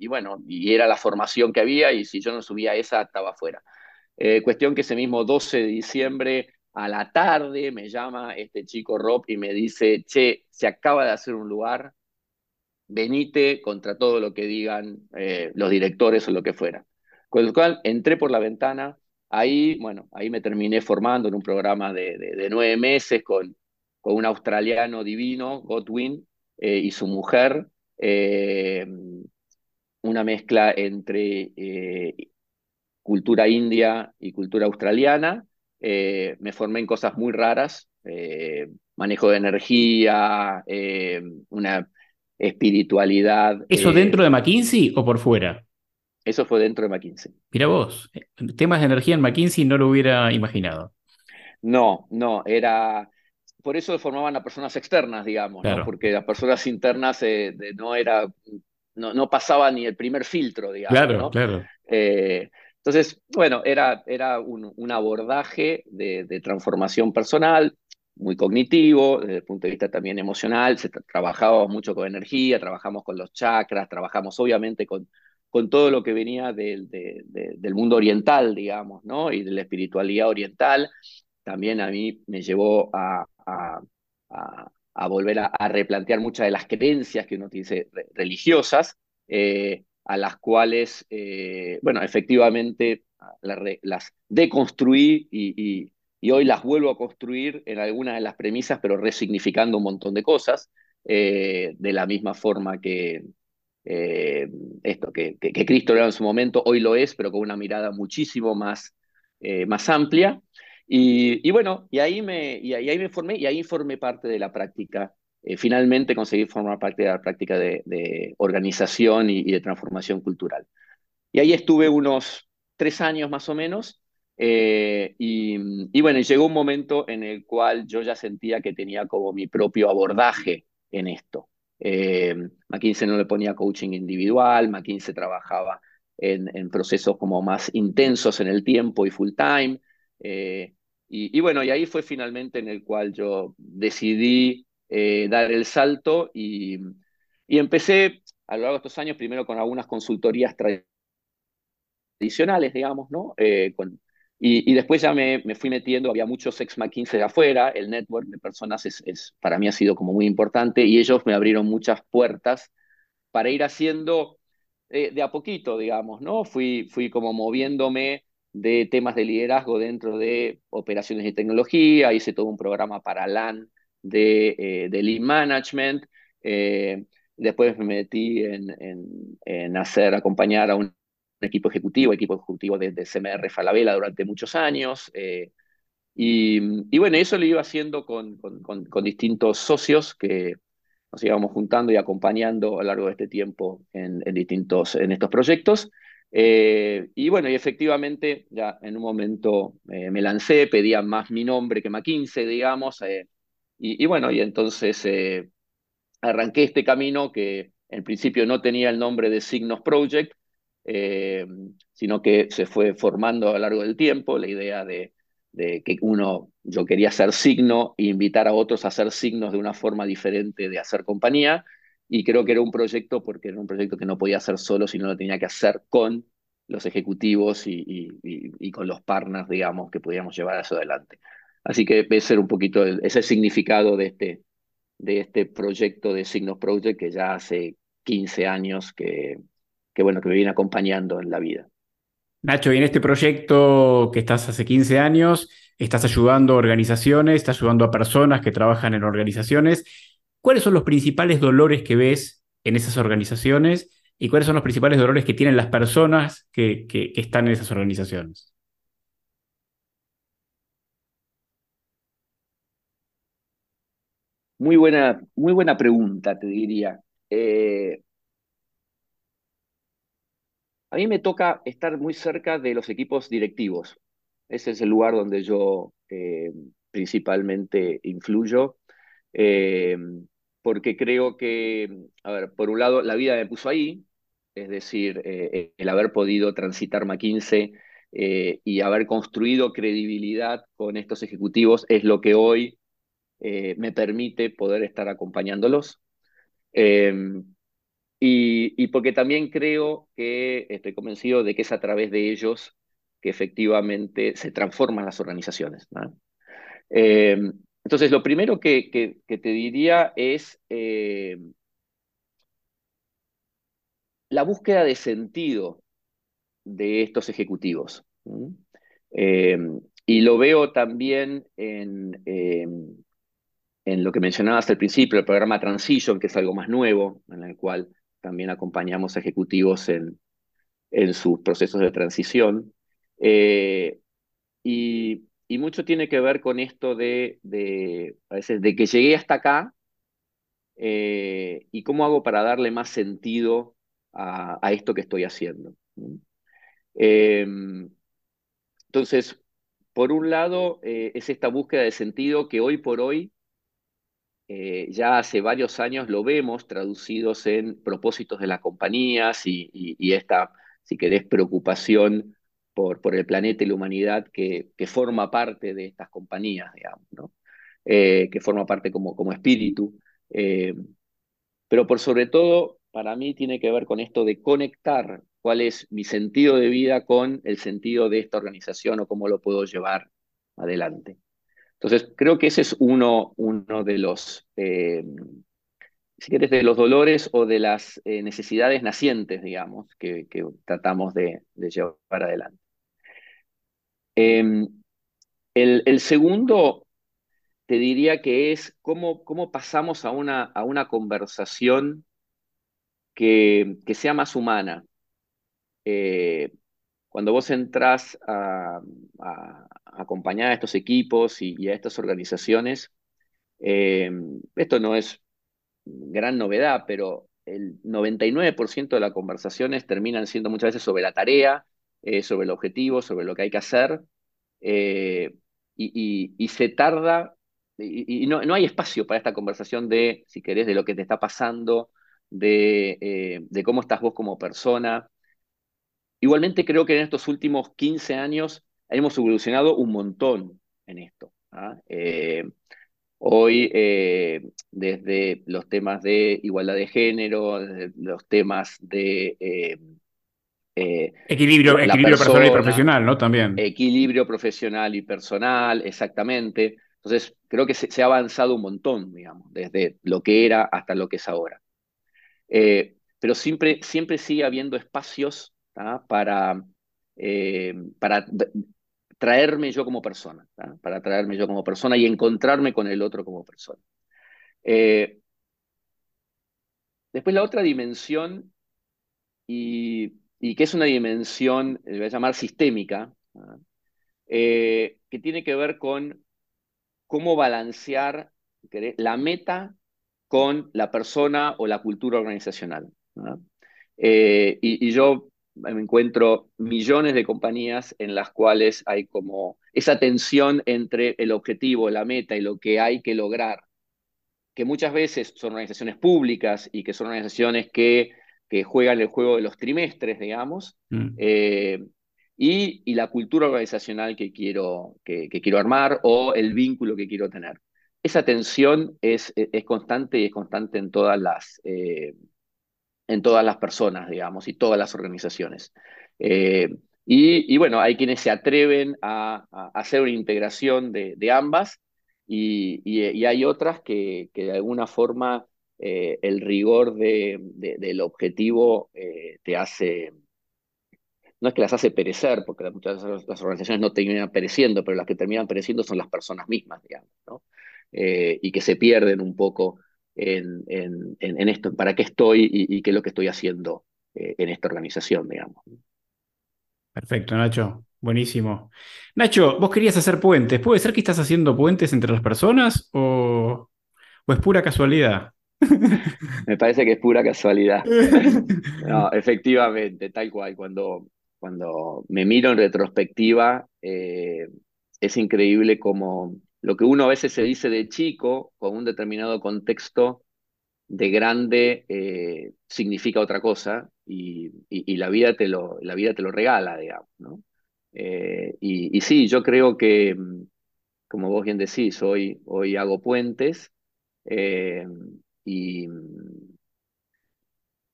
bueno, y era la formación que había, y si yo no subía esa, estaba fuera. Eh, cuestión que ese mismo 12 de diciembre, a la tarde, me llama este chico Rob y me dice, che, se acaba de hacer un lugar, venite contra todo lo que digan eh, los directores o lo que fuera. Con lo cual, entré por la ventana, ahí, bueno, ahí me terminé formando en un programa de nueve meses con con un australiano divino, Godwin, eh, y su mujer, una mezcla entre eh, cultura india y cultura australiana. me formé en cosas muy raras, manejo de energía, una espiritualidad. ¿Eso dentro de McKinsey o por fuera? Eso fue dentro de McKinsey. Mira vos, temas de energía en McKinsey no lo hubiera imaginado. No, no, era por eso formaban a personas externas, digamos, porque las personas internas eh, no era, no, no pasaba ni el primer filtro, digamos. Claro, claro. Eh, entonces, bueno, era, era un, abordaje de, transformación personal, muy cognitivo, desde el punto de vista también emocional, se trabajaba mucho con energía, trabajamos con los chakras, trabajamos obviamente con, con todo lo que venía del, del mundo oriental, digamos, ¿no? Y de la espiritualidad oriental. También a mí me llevó a, a, volver a, replantear muchas de las creencias que uno dice religiosas, eh, a las cuales, eh, bueno, efectivamente las deconstruí y, hoy las vuelvo a construir en algunas de las premisas, pero resignificando un montón de cosas, eh, de la misma forma que, esto, que, que, Cristo era en su momento, hoy lo es, pero con una mirada muchísimo más, más amplia. Y, bueno, y ahí, me, y ahí, me formé y ahí formé parte de la práctica. Eh, finalmente conseguí formar parte de la práctica de, organización y, de transformación cultural. Y ahí estuve unos tres años más o menos. Eh, y, bueno, llegó un momento en el cual yo ya sentía que tenía como mi propio abordaje en esto. Eh, McKinsey no le ponía coaching individual, McKinsey trabajaba en, en, procesos como más intensos en el tiempo y full time. Eh, y, bueno, y ahí fue finalmente en el cual yo decidí eh, dar el salto y, empecé a lo largo de estos años primero con algunas consultorías tradicionales, digamos, ¿no? Eh, y, después ya me, fui metiendo, había muchos ex McKinsey afuera, el network de personas es, para mí ha sido como muy importante y ellos me abrieron muchas puertas para ir haciendo de a poquito, digamos, ¿no? Fui, fui como moviéndome de temas de liderazgo dentro de operaciones de tecnología, hice todo un programa para LAN de, eh, Lean Management, eh, después me metí en, hacer, acompañar a un equipo ejecutivo, equipo ejecutivo de, CMR Falabella durante muchos años, eh, y, bueno, eso lo iba haciendo con, con, distintos socios que nos íbamos juntando y acompañando a lo largo de este tiempo en, distintos, en estos proyectos. Eh, y bueno, y efectivamente, ya en un momento eh, me lancé, pedía más mi nombre que McKinsey, digamos, eh, y, bueno, y entonces arranqué este camino que en principio no tenía el nombre de Signos Project, sino que se fue formando a lo largo del tiempo la idea de, que uno, yo quería ser signo e invitar a otros a hacer signos de una forma diferente de hacer compañía, y creo que era un proyecto porque era un proyecto que no podía hacer solo, sino lo tenía que hacer con los ejecutivos y, con los partners, digamos, que podíamos llevar eso adelante. Así que debe ser un poquito ese significado de este, de este proyecto de Signos Project que ya hace 15 años que, que, bueno, que me viene acompañando en la vida. Nacho, y en este proyecto que estás hace 15 años, estás ayudando a organizaciones, estás ayudando a personas que trabajan en organizaciones ¿Cuáles son los principales dolores que ves en esas organizaciones y cuáles son los principales dolores que tienen las personas que, están en esas organizaciones? Muy buena, muy buena pregunta, te diría. Eh, A mí me toca estar muy cerca de los equipos directivos. Ese es el lugar donde yo eh, principalmente influyo, eh, porque creo que, a ver, por un lado, la vida me puso ahí, es decir, eh, el haber podido transitar McKinsey y haber construido credibilidad con estos ejecutivos es lo que hoy me permite poder estar acompañándolos. Y, porque también creo que estoy convencido de que es a través de ellos que efectivamente se transforman las organizaciones. Eh, entonces, lo primero que, te diría es eh, la búsqueda de sentido de estos ejecutivos. Eh, y lo veo también en, en lo que mencionabas al principio, el programa Transition, que es algo más nuevo, en el cual también acompañamos a ejecutivos en, en sus procesos de transición. Eh, y, mucho tiene que ver con esto de, de, a veces, de que llegué hasta acá eh, y cómo hago para darle más sentido a, esto que estoy haciendo. Em, entonces, por un lado, eh, es esta búsqueda de sentido que hoy por hoy eh, ya hace varios años lo vemos traducidos en propósitos de las compañías y, esta, si querés, preocupación por, el planeta y la humanidad que, forma parte de estas compañías, digamos. Eh, que forma parte como, espíritu. Eh, pero por sobre todo, para mí tiene que ver con esto de conectar cuál es mi sentido de vida con el sentido de esta organización o cómo lo puedo llevar adelante. Entonces, creo que ese es uno, de los, eh, si quieres, de los dolores o de las necesidades nacientes, digamos, que, tratamos de, llevar adelante. Em, el, segundo, te diría que es cómo, cómo pasamos a una, a una conversación que, que sea más humana. Eh, cuando vos entras a, acompañar a estos equipos y, a estas organizaciones, eh, esto no es gran novedad, pero el 99% de las conversaciones terminan siendo muchas veces sobre la tarea, eh, sobre el objetivo, sobre lo que hay que hacer, eh, y, se tarda, y, no, hay espacio para esta conversación de, si querés, de lo que te está pasando, de, de cómo estás vos como persona, Igualmente creo que en estos últimos 15 años hemos evolucionado un montón en esto. ¿ah? Eh, hoy, eh, desde los temas de igualdad de género, los temas de... Eh, equilibrio, equilibrio personal y profesional, ¿no? También. Equilibrio profesional y personal, exactamente. Entonces, creo que se, ha avanzado un montón, digamos, desde lo que era hasta lo que es ahora. pero siempre, siempre sigue habiendo espacios para, eh, para traerme yo como persona, para traerme yo como persona y encontrarme con el otro como persona. Eh, después la otra dimensión, y, que es una dimensión, le voy a llamar sistémica, eh, que tiene que ver con cómo balancear la meta con la persona o la cultura organizacional. y, yo me encuentro millones de compañías en las cuales hay como esa tensión entre el objetivo, la meta y lo que hay que lograr, que muchas veces son organizaciones públicas y que son organizaciones que, que juegan el juego de los trimestres, digamos, mm. eh, y, la cultura organizacional que quiero, que, quiero armar o el vínculo que quiero tener. Esa tensión es, es constante y es constante en todas las... Eh, en todas las personas, digamos, y todas las organizaciones. Eh, y, bueno, hay quienes se atreven a, hacer una integración de, ambas y, hay otras que, de alguna forma eh, el rigor del objetivo eh, te hace, no es que las hace perecer, porque muchas veces las organizaciones no terminan pereciendo, pero las que terminan pereciendo son las personas mismas, digamos, ¿no? y que se pierden un poco en, en, esto, para qué estoy y, qué es lo que estoy haciendo eh, en esta organización, digamos. Perfecto, Nacho. Buenísimo. Nacho, vos querías hacer puentes. ¿Puede ser que estás haciendo puentes entre las personas o, o es pura casualidad? Me parece que es pura casualidad. No, efectivamente, tal cual. Cuando, cuando me miro en retrospectiva, eh, es increíble como lo que uno a veces se dice de chico, con un determinado contexto, de grande eh, significa otra cosa y, la, vida te lo, la vida te lo regala, digamos. ¿no? Eh, y, sí, yo creo que, como vos bien decís, hoy, hoy hago puentes eh, y,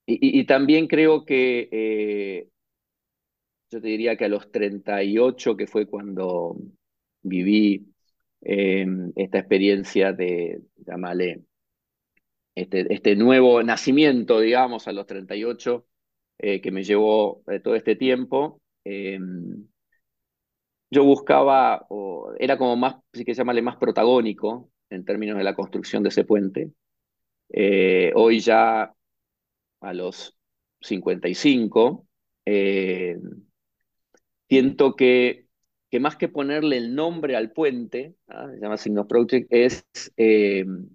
y, también creo que yo te diría que a los 38, que fue cuando viví esta experiencia de, llamarle, este, este, nuevo nacimiento, digamos, a los 38, eh, que me llevó eh, todo este tiempo, em, yo buscaba, o era como más, si que llamarle más protagónico en términos de la construcción de ese puente. Eh, hoy ya a los 55, siento que, que más que ponerle el nombre al puente, ¿ah? se llama Signos Project, es em,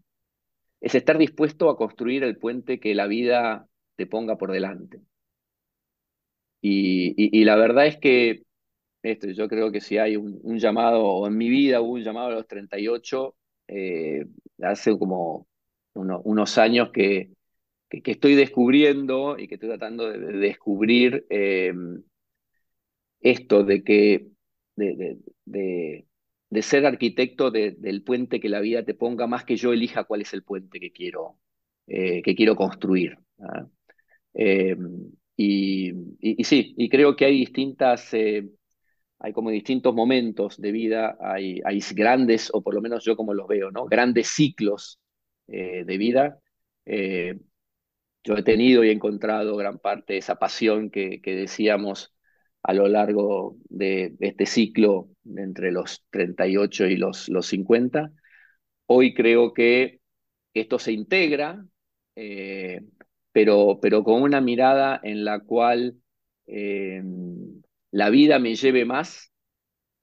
es estar dispuesto a construir el puente que la vida te ponga por delante. Y, la verdad es que esto, yo creo que si hay un, llamado, o en mi vida hubo un llamado a los 38, eh, hace como unos años que, que, estoy descubriendo y que estoy tratando de, descubrir eh, esto de que de, de ser arquitecto del puente que la vida te ponga, más que yo elija cuál es el puente que quiero, eh, que quiero construir. ¿ah? Em, y, sí, y creo que hay distintas, eh, hay como distintos momentos de vida, hay, hay grandes, o por lo menos yo como los veo, ¿no? Grandes ciclos eh, de vida. yo he tenido y he encontrado gran parte de esa pasión que, que decíamos a lo largo de este ciclo entre los 38 y los, los 50. Hoy creo que esto se integra, eh, pero, pero con una mirada en la cual eh, la vida me lleve más,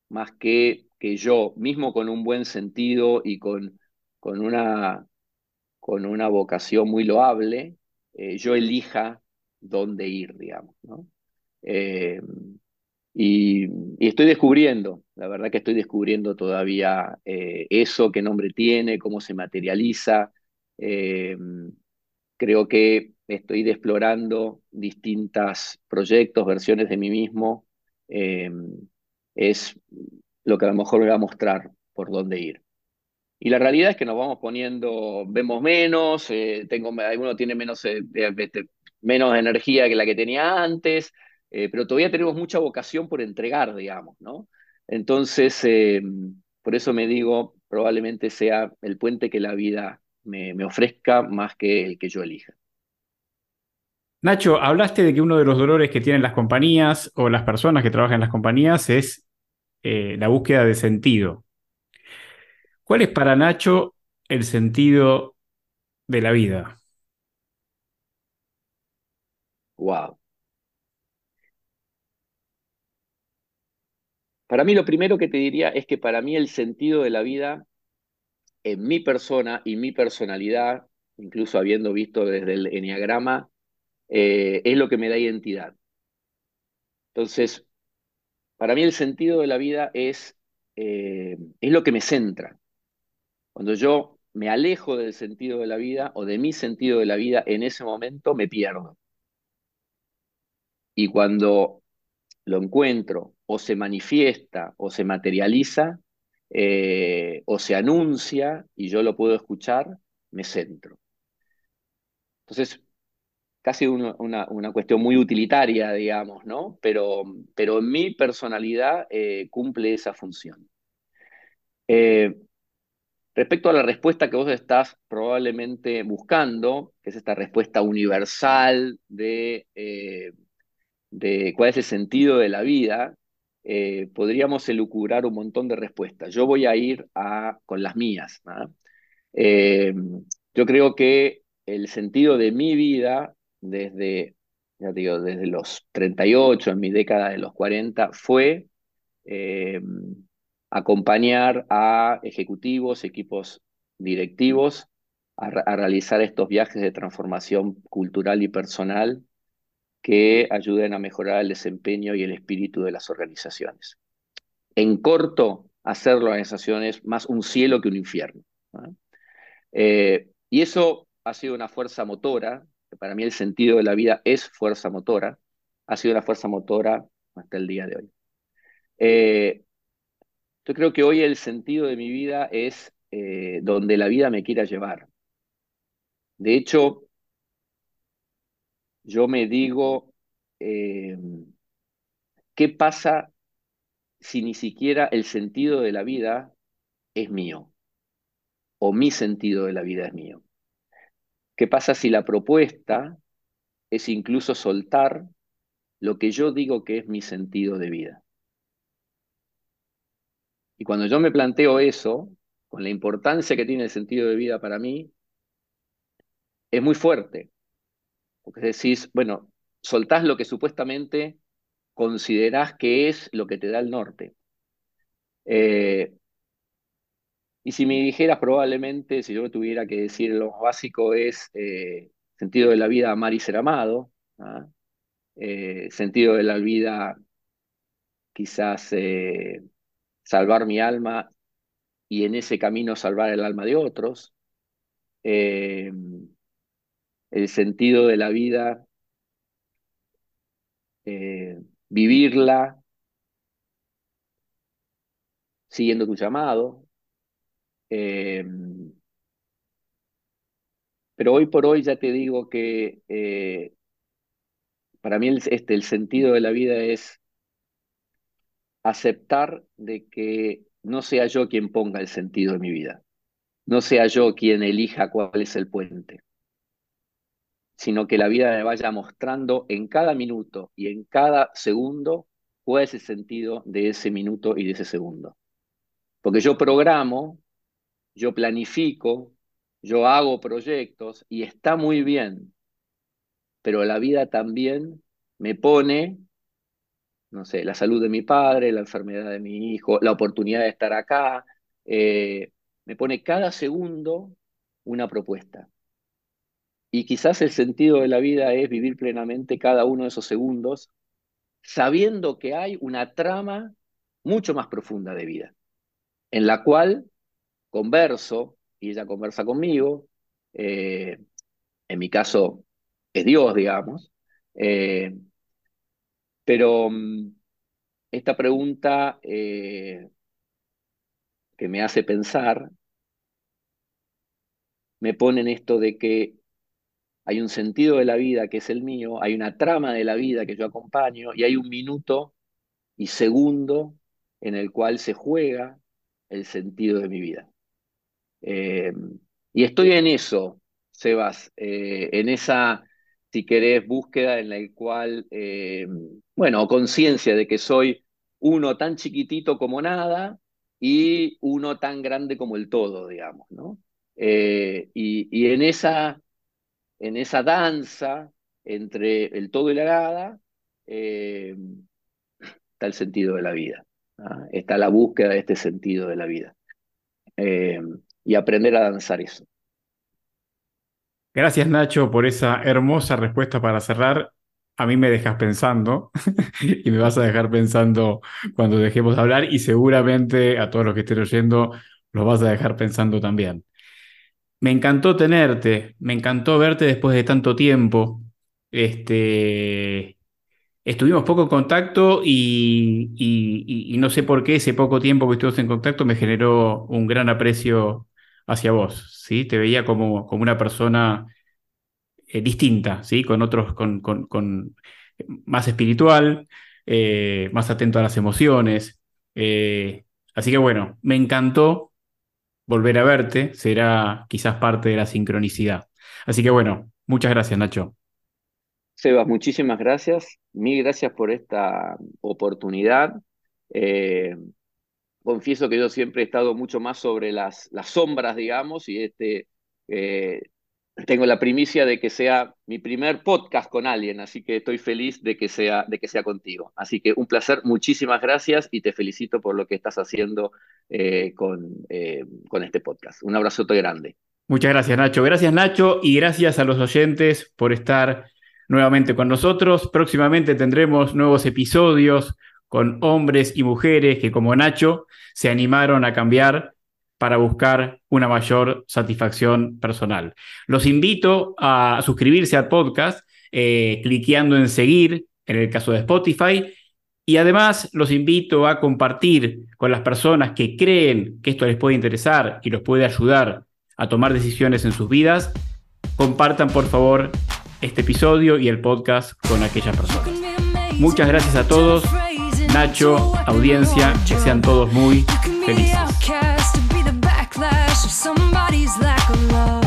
más que, que yo, mismo con un buen sentido y con, con, una, con una vocación muy loable, eh, yo elija dónde ir, digamos. ¿no? Eh, y, estoy descubriendo, la verdad que estoy descubriendo todavía eh, eso, qué nombre tiene, cómo se materializa. Creo que estoy explorando distintos proyectos, versiones de mí mismo. es lo que a lo mejor me va a mostrar por dónde ir. Y la realidad es que nos vamos poniendo, vemos menos, tengo, alguno tiene menos, menos energía que la que tenía antes, eh, pero todavía tenemos mucha vocación por entregar, digamos, ¿no? Entonces, eh, por eso me digo, probablemente sea el puente que la vida me, ofrezca más que el que yo elija. Nacho, hablaste de que uno de los dolores que tienen las compañías o las personas que trabajan en las compañías es eh, la búsqueda de sentido. ¿Cuál es para Nacho el sentido de la vida? Wow. Para mí lo primero que te diría es que para mí el sentido de la vida en mi persona y mi personalidad, incluso habiendo visto desde el enneagrama, eh, es lo que me da identidad. Entonces, para mí el sentido de la vida es, eh, es lo que me centra. Cuando yo me alejo del sentido de la vida o de mi sentido de la vida, en ese momento me pierdo. Y cuando lo encuentro o se manifiesta o se materializa eh, o se anuncia y yo lo puedo escuchar, me centro. Entonces, casi una, una, cuestión muy utilitaria, digamos, ¿no? Pero, pero mi personalidad eh, cumple esa función. Eh, respecto a la respuesta que vos estás probablemente buscando, que es esta respuesta universal de de cuál es el sentido de la vida, eh, podríamos elucubrar un montón de respuestas. Yo voy a ir con las mías. Eh, yo creo que el sentido de mi vida, desde, ya digo, desde los 38, en mi década de los 40, fue eh, acompañar a ejecutivos, equipos directivos a, realizar estos viajes de transformación cultural y personal que ayuden a mejorar el desempeño y el espíritu de las organizaciones. En corto, hacer las organizaciones más un cielo que un infierno. Eh, y eso ha sido una fuerza motora, para mí el sentido de la vida es fuerza motora, ha sido una fuerza motora hasta el día de hoy. Eh, yo creo que hoy el sentido de mi vida es eh, donde la vida me quiera llevar. De hecho, yo me digo, eh, ¿qué pasa si ni siquiera el sentido de la vida es mío? O mi sentido de la vida es mío. ¿Qué pasa si la propuesta es incluso soltar lo que yo digo que es mi sentido de vida? Y cuando yo me planteo eso, con la importancia que tiene el sentido de vida para mí, es muy fuerte. Porque decís, bueno, soltás lo que supuestamente considerás que es lo que te da el norte. Eh, y si me dijeras probablemente, si yo tuviera que decir lo básico es eh, sentido de la vida amar y ser amado, ¿ah? eh, sentido de la vida quizás salvar mi alma y en ese camino salvar el alma de otros. Eh, el sentido de la vida, eh, vivirla siguiendo tu llamado. Eh, pero hoy por hoy ya te digo que para mí este, el sentido de la vida es aceptar de que no sea yo quien ponga el sentido de mi vida, no sea yo quien elija cuál es el puente, sino que la vida me vaya mostrando en cada minuto y en cada segundo cuál es el sentido de ese minuto y de ese segundo. Porque yo programo, yo planifico, yo hago proyectos y está muy bien, pero la vida también me pone no sé, la salud de mi padre, la enfermedad de mi hijo, la oportunidad de estar acá. Eh, me pone cada segundo una propuesta. Y quizás el sentido de la vida es vivir plenamente cada uno de esos segundos, sabiendo que hay una trama mucho más profunda de vida, en la cual converso, y ella conversa conmigo, eh, en mi caso es Dios, digamos, eh, pero mm, esta pregunta eh, que me hace pensar me pone en esto de que hay un sentido de la vida que es el mío, hay una trama de la vida que yo acompaño y hay un minuto y segundo en el cual se juega el sentido de mi vida. Eh, y estoy en eso, Sebas, eh, en esa si querés, búsqueda en la cual, bueno, conciencia de que soy uno tan chiquitito como nada y uno tan grande como el todo, digamos, ¿no? Eh, y, en, esa, en esa danza entre el todo y la nada, eh, está el sentido de la vida, está la búsqueda de este sentido de la vida. y aprender a danzar eso. Gracias Nacho por esa hermosa respuesta para cerrar. A mí me dejas pensando y me vas a dejar pensando cuando dejemos de hablar y seguramente a todos los que estén oyendo los vas a dejar pensando también. Me encantó tenerte, me encantó verte después de tanto tiempo. Este, estuvimos poco en contacto y, y, no sé por qué ese poco tiempo que estuvimos en contacto me generó un gran aprecio hacia vos, ¿sí? Te veía como, como una persona eh, distinta, ¿sí? Con otros, con, con, más espiritual, eh, más atento a las emociones. Eh, así que bueno, me encantó volver a verte, será quizás parte de la sincronicidad. Así que bueno, muchas gracias, Nacho. Sebas, muchísimas gracias. Mil gracias por esta oportunidad confieso que yo siempre he estado mucho más sobre las, las sombras, digamos, y este, eh, tengo la primicia de que sea mi primer podcast con alguien, así que estoy feliz de que sea, de que sea contigo. Así que un placer, muchísimas gracias y te felicito por lo que estás haciendo eh, con, eh, con este podcast. Un abrazote grande. Muchas gracias, Nacho. Gracias, Nacho, y gracias a los oyentes por estar nuevamente con nosotros. Próximamente tendremos nuevos episodios con hombres y mujeres que, como Nacho, se animaron a cambiar para buscar una mayor satisfacción personal. Los invito a suscribirse al podcast eh, cliqueando en seguir, en el caso de Spotify, y además los invito a compartir con las personas que creen que esto les puede interesar y los puede ayudar a tomar decisiones en sus vidas, compartan por favor este episodio y el podcast con aquellas personas. Muchas gracias a todos, Nacho, audiencia, que sean todos muy felices. somebody's lack of love.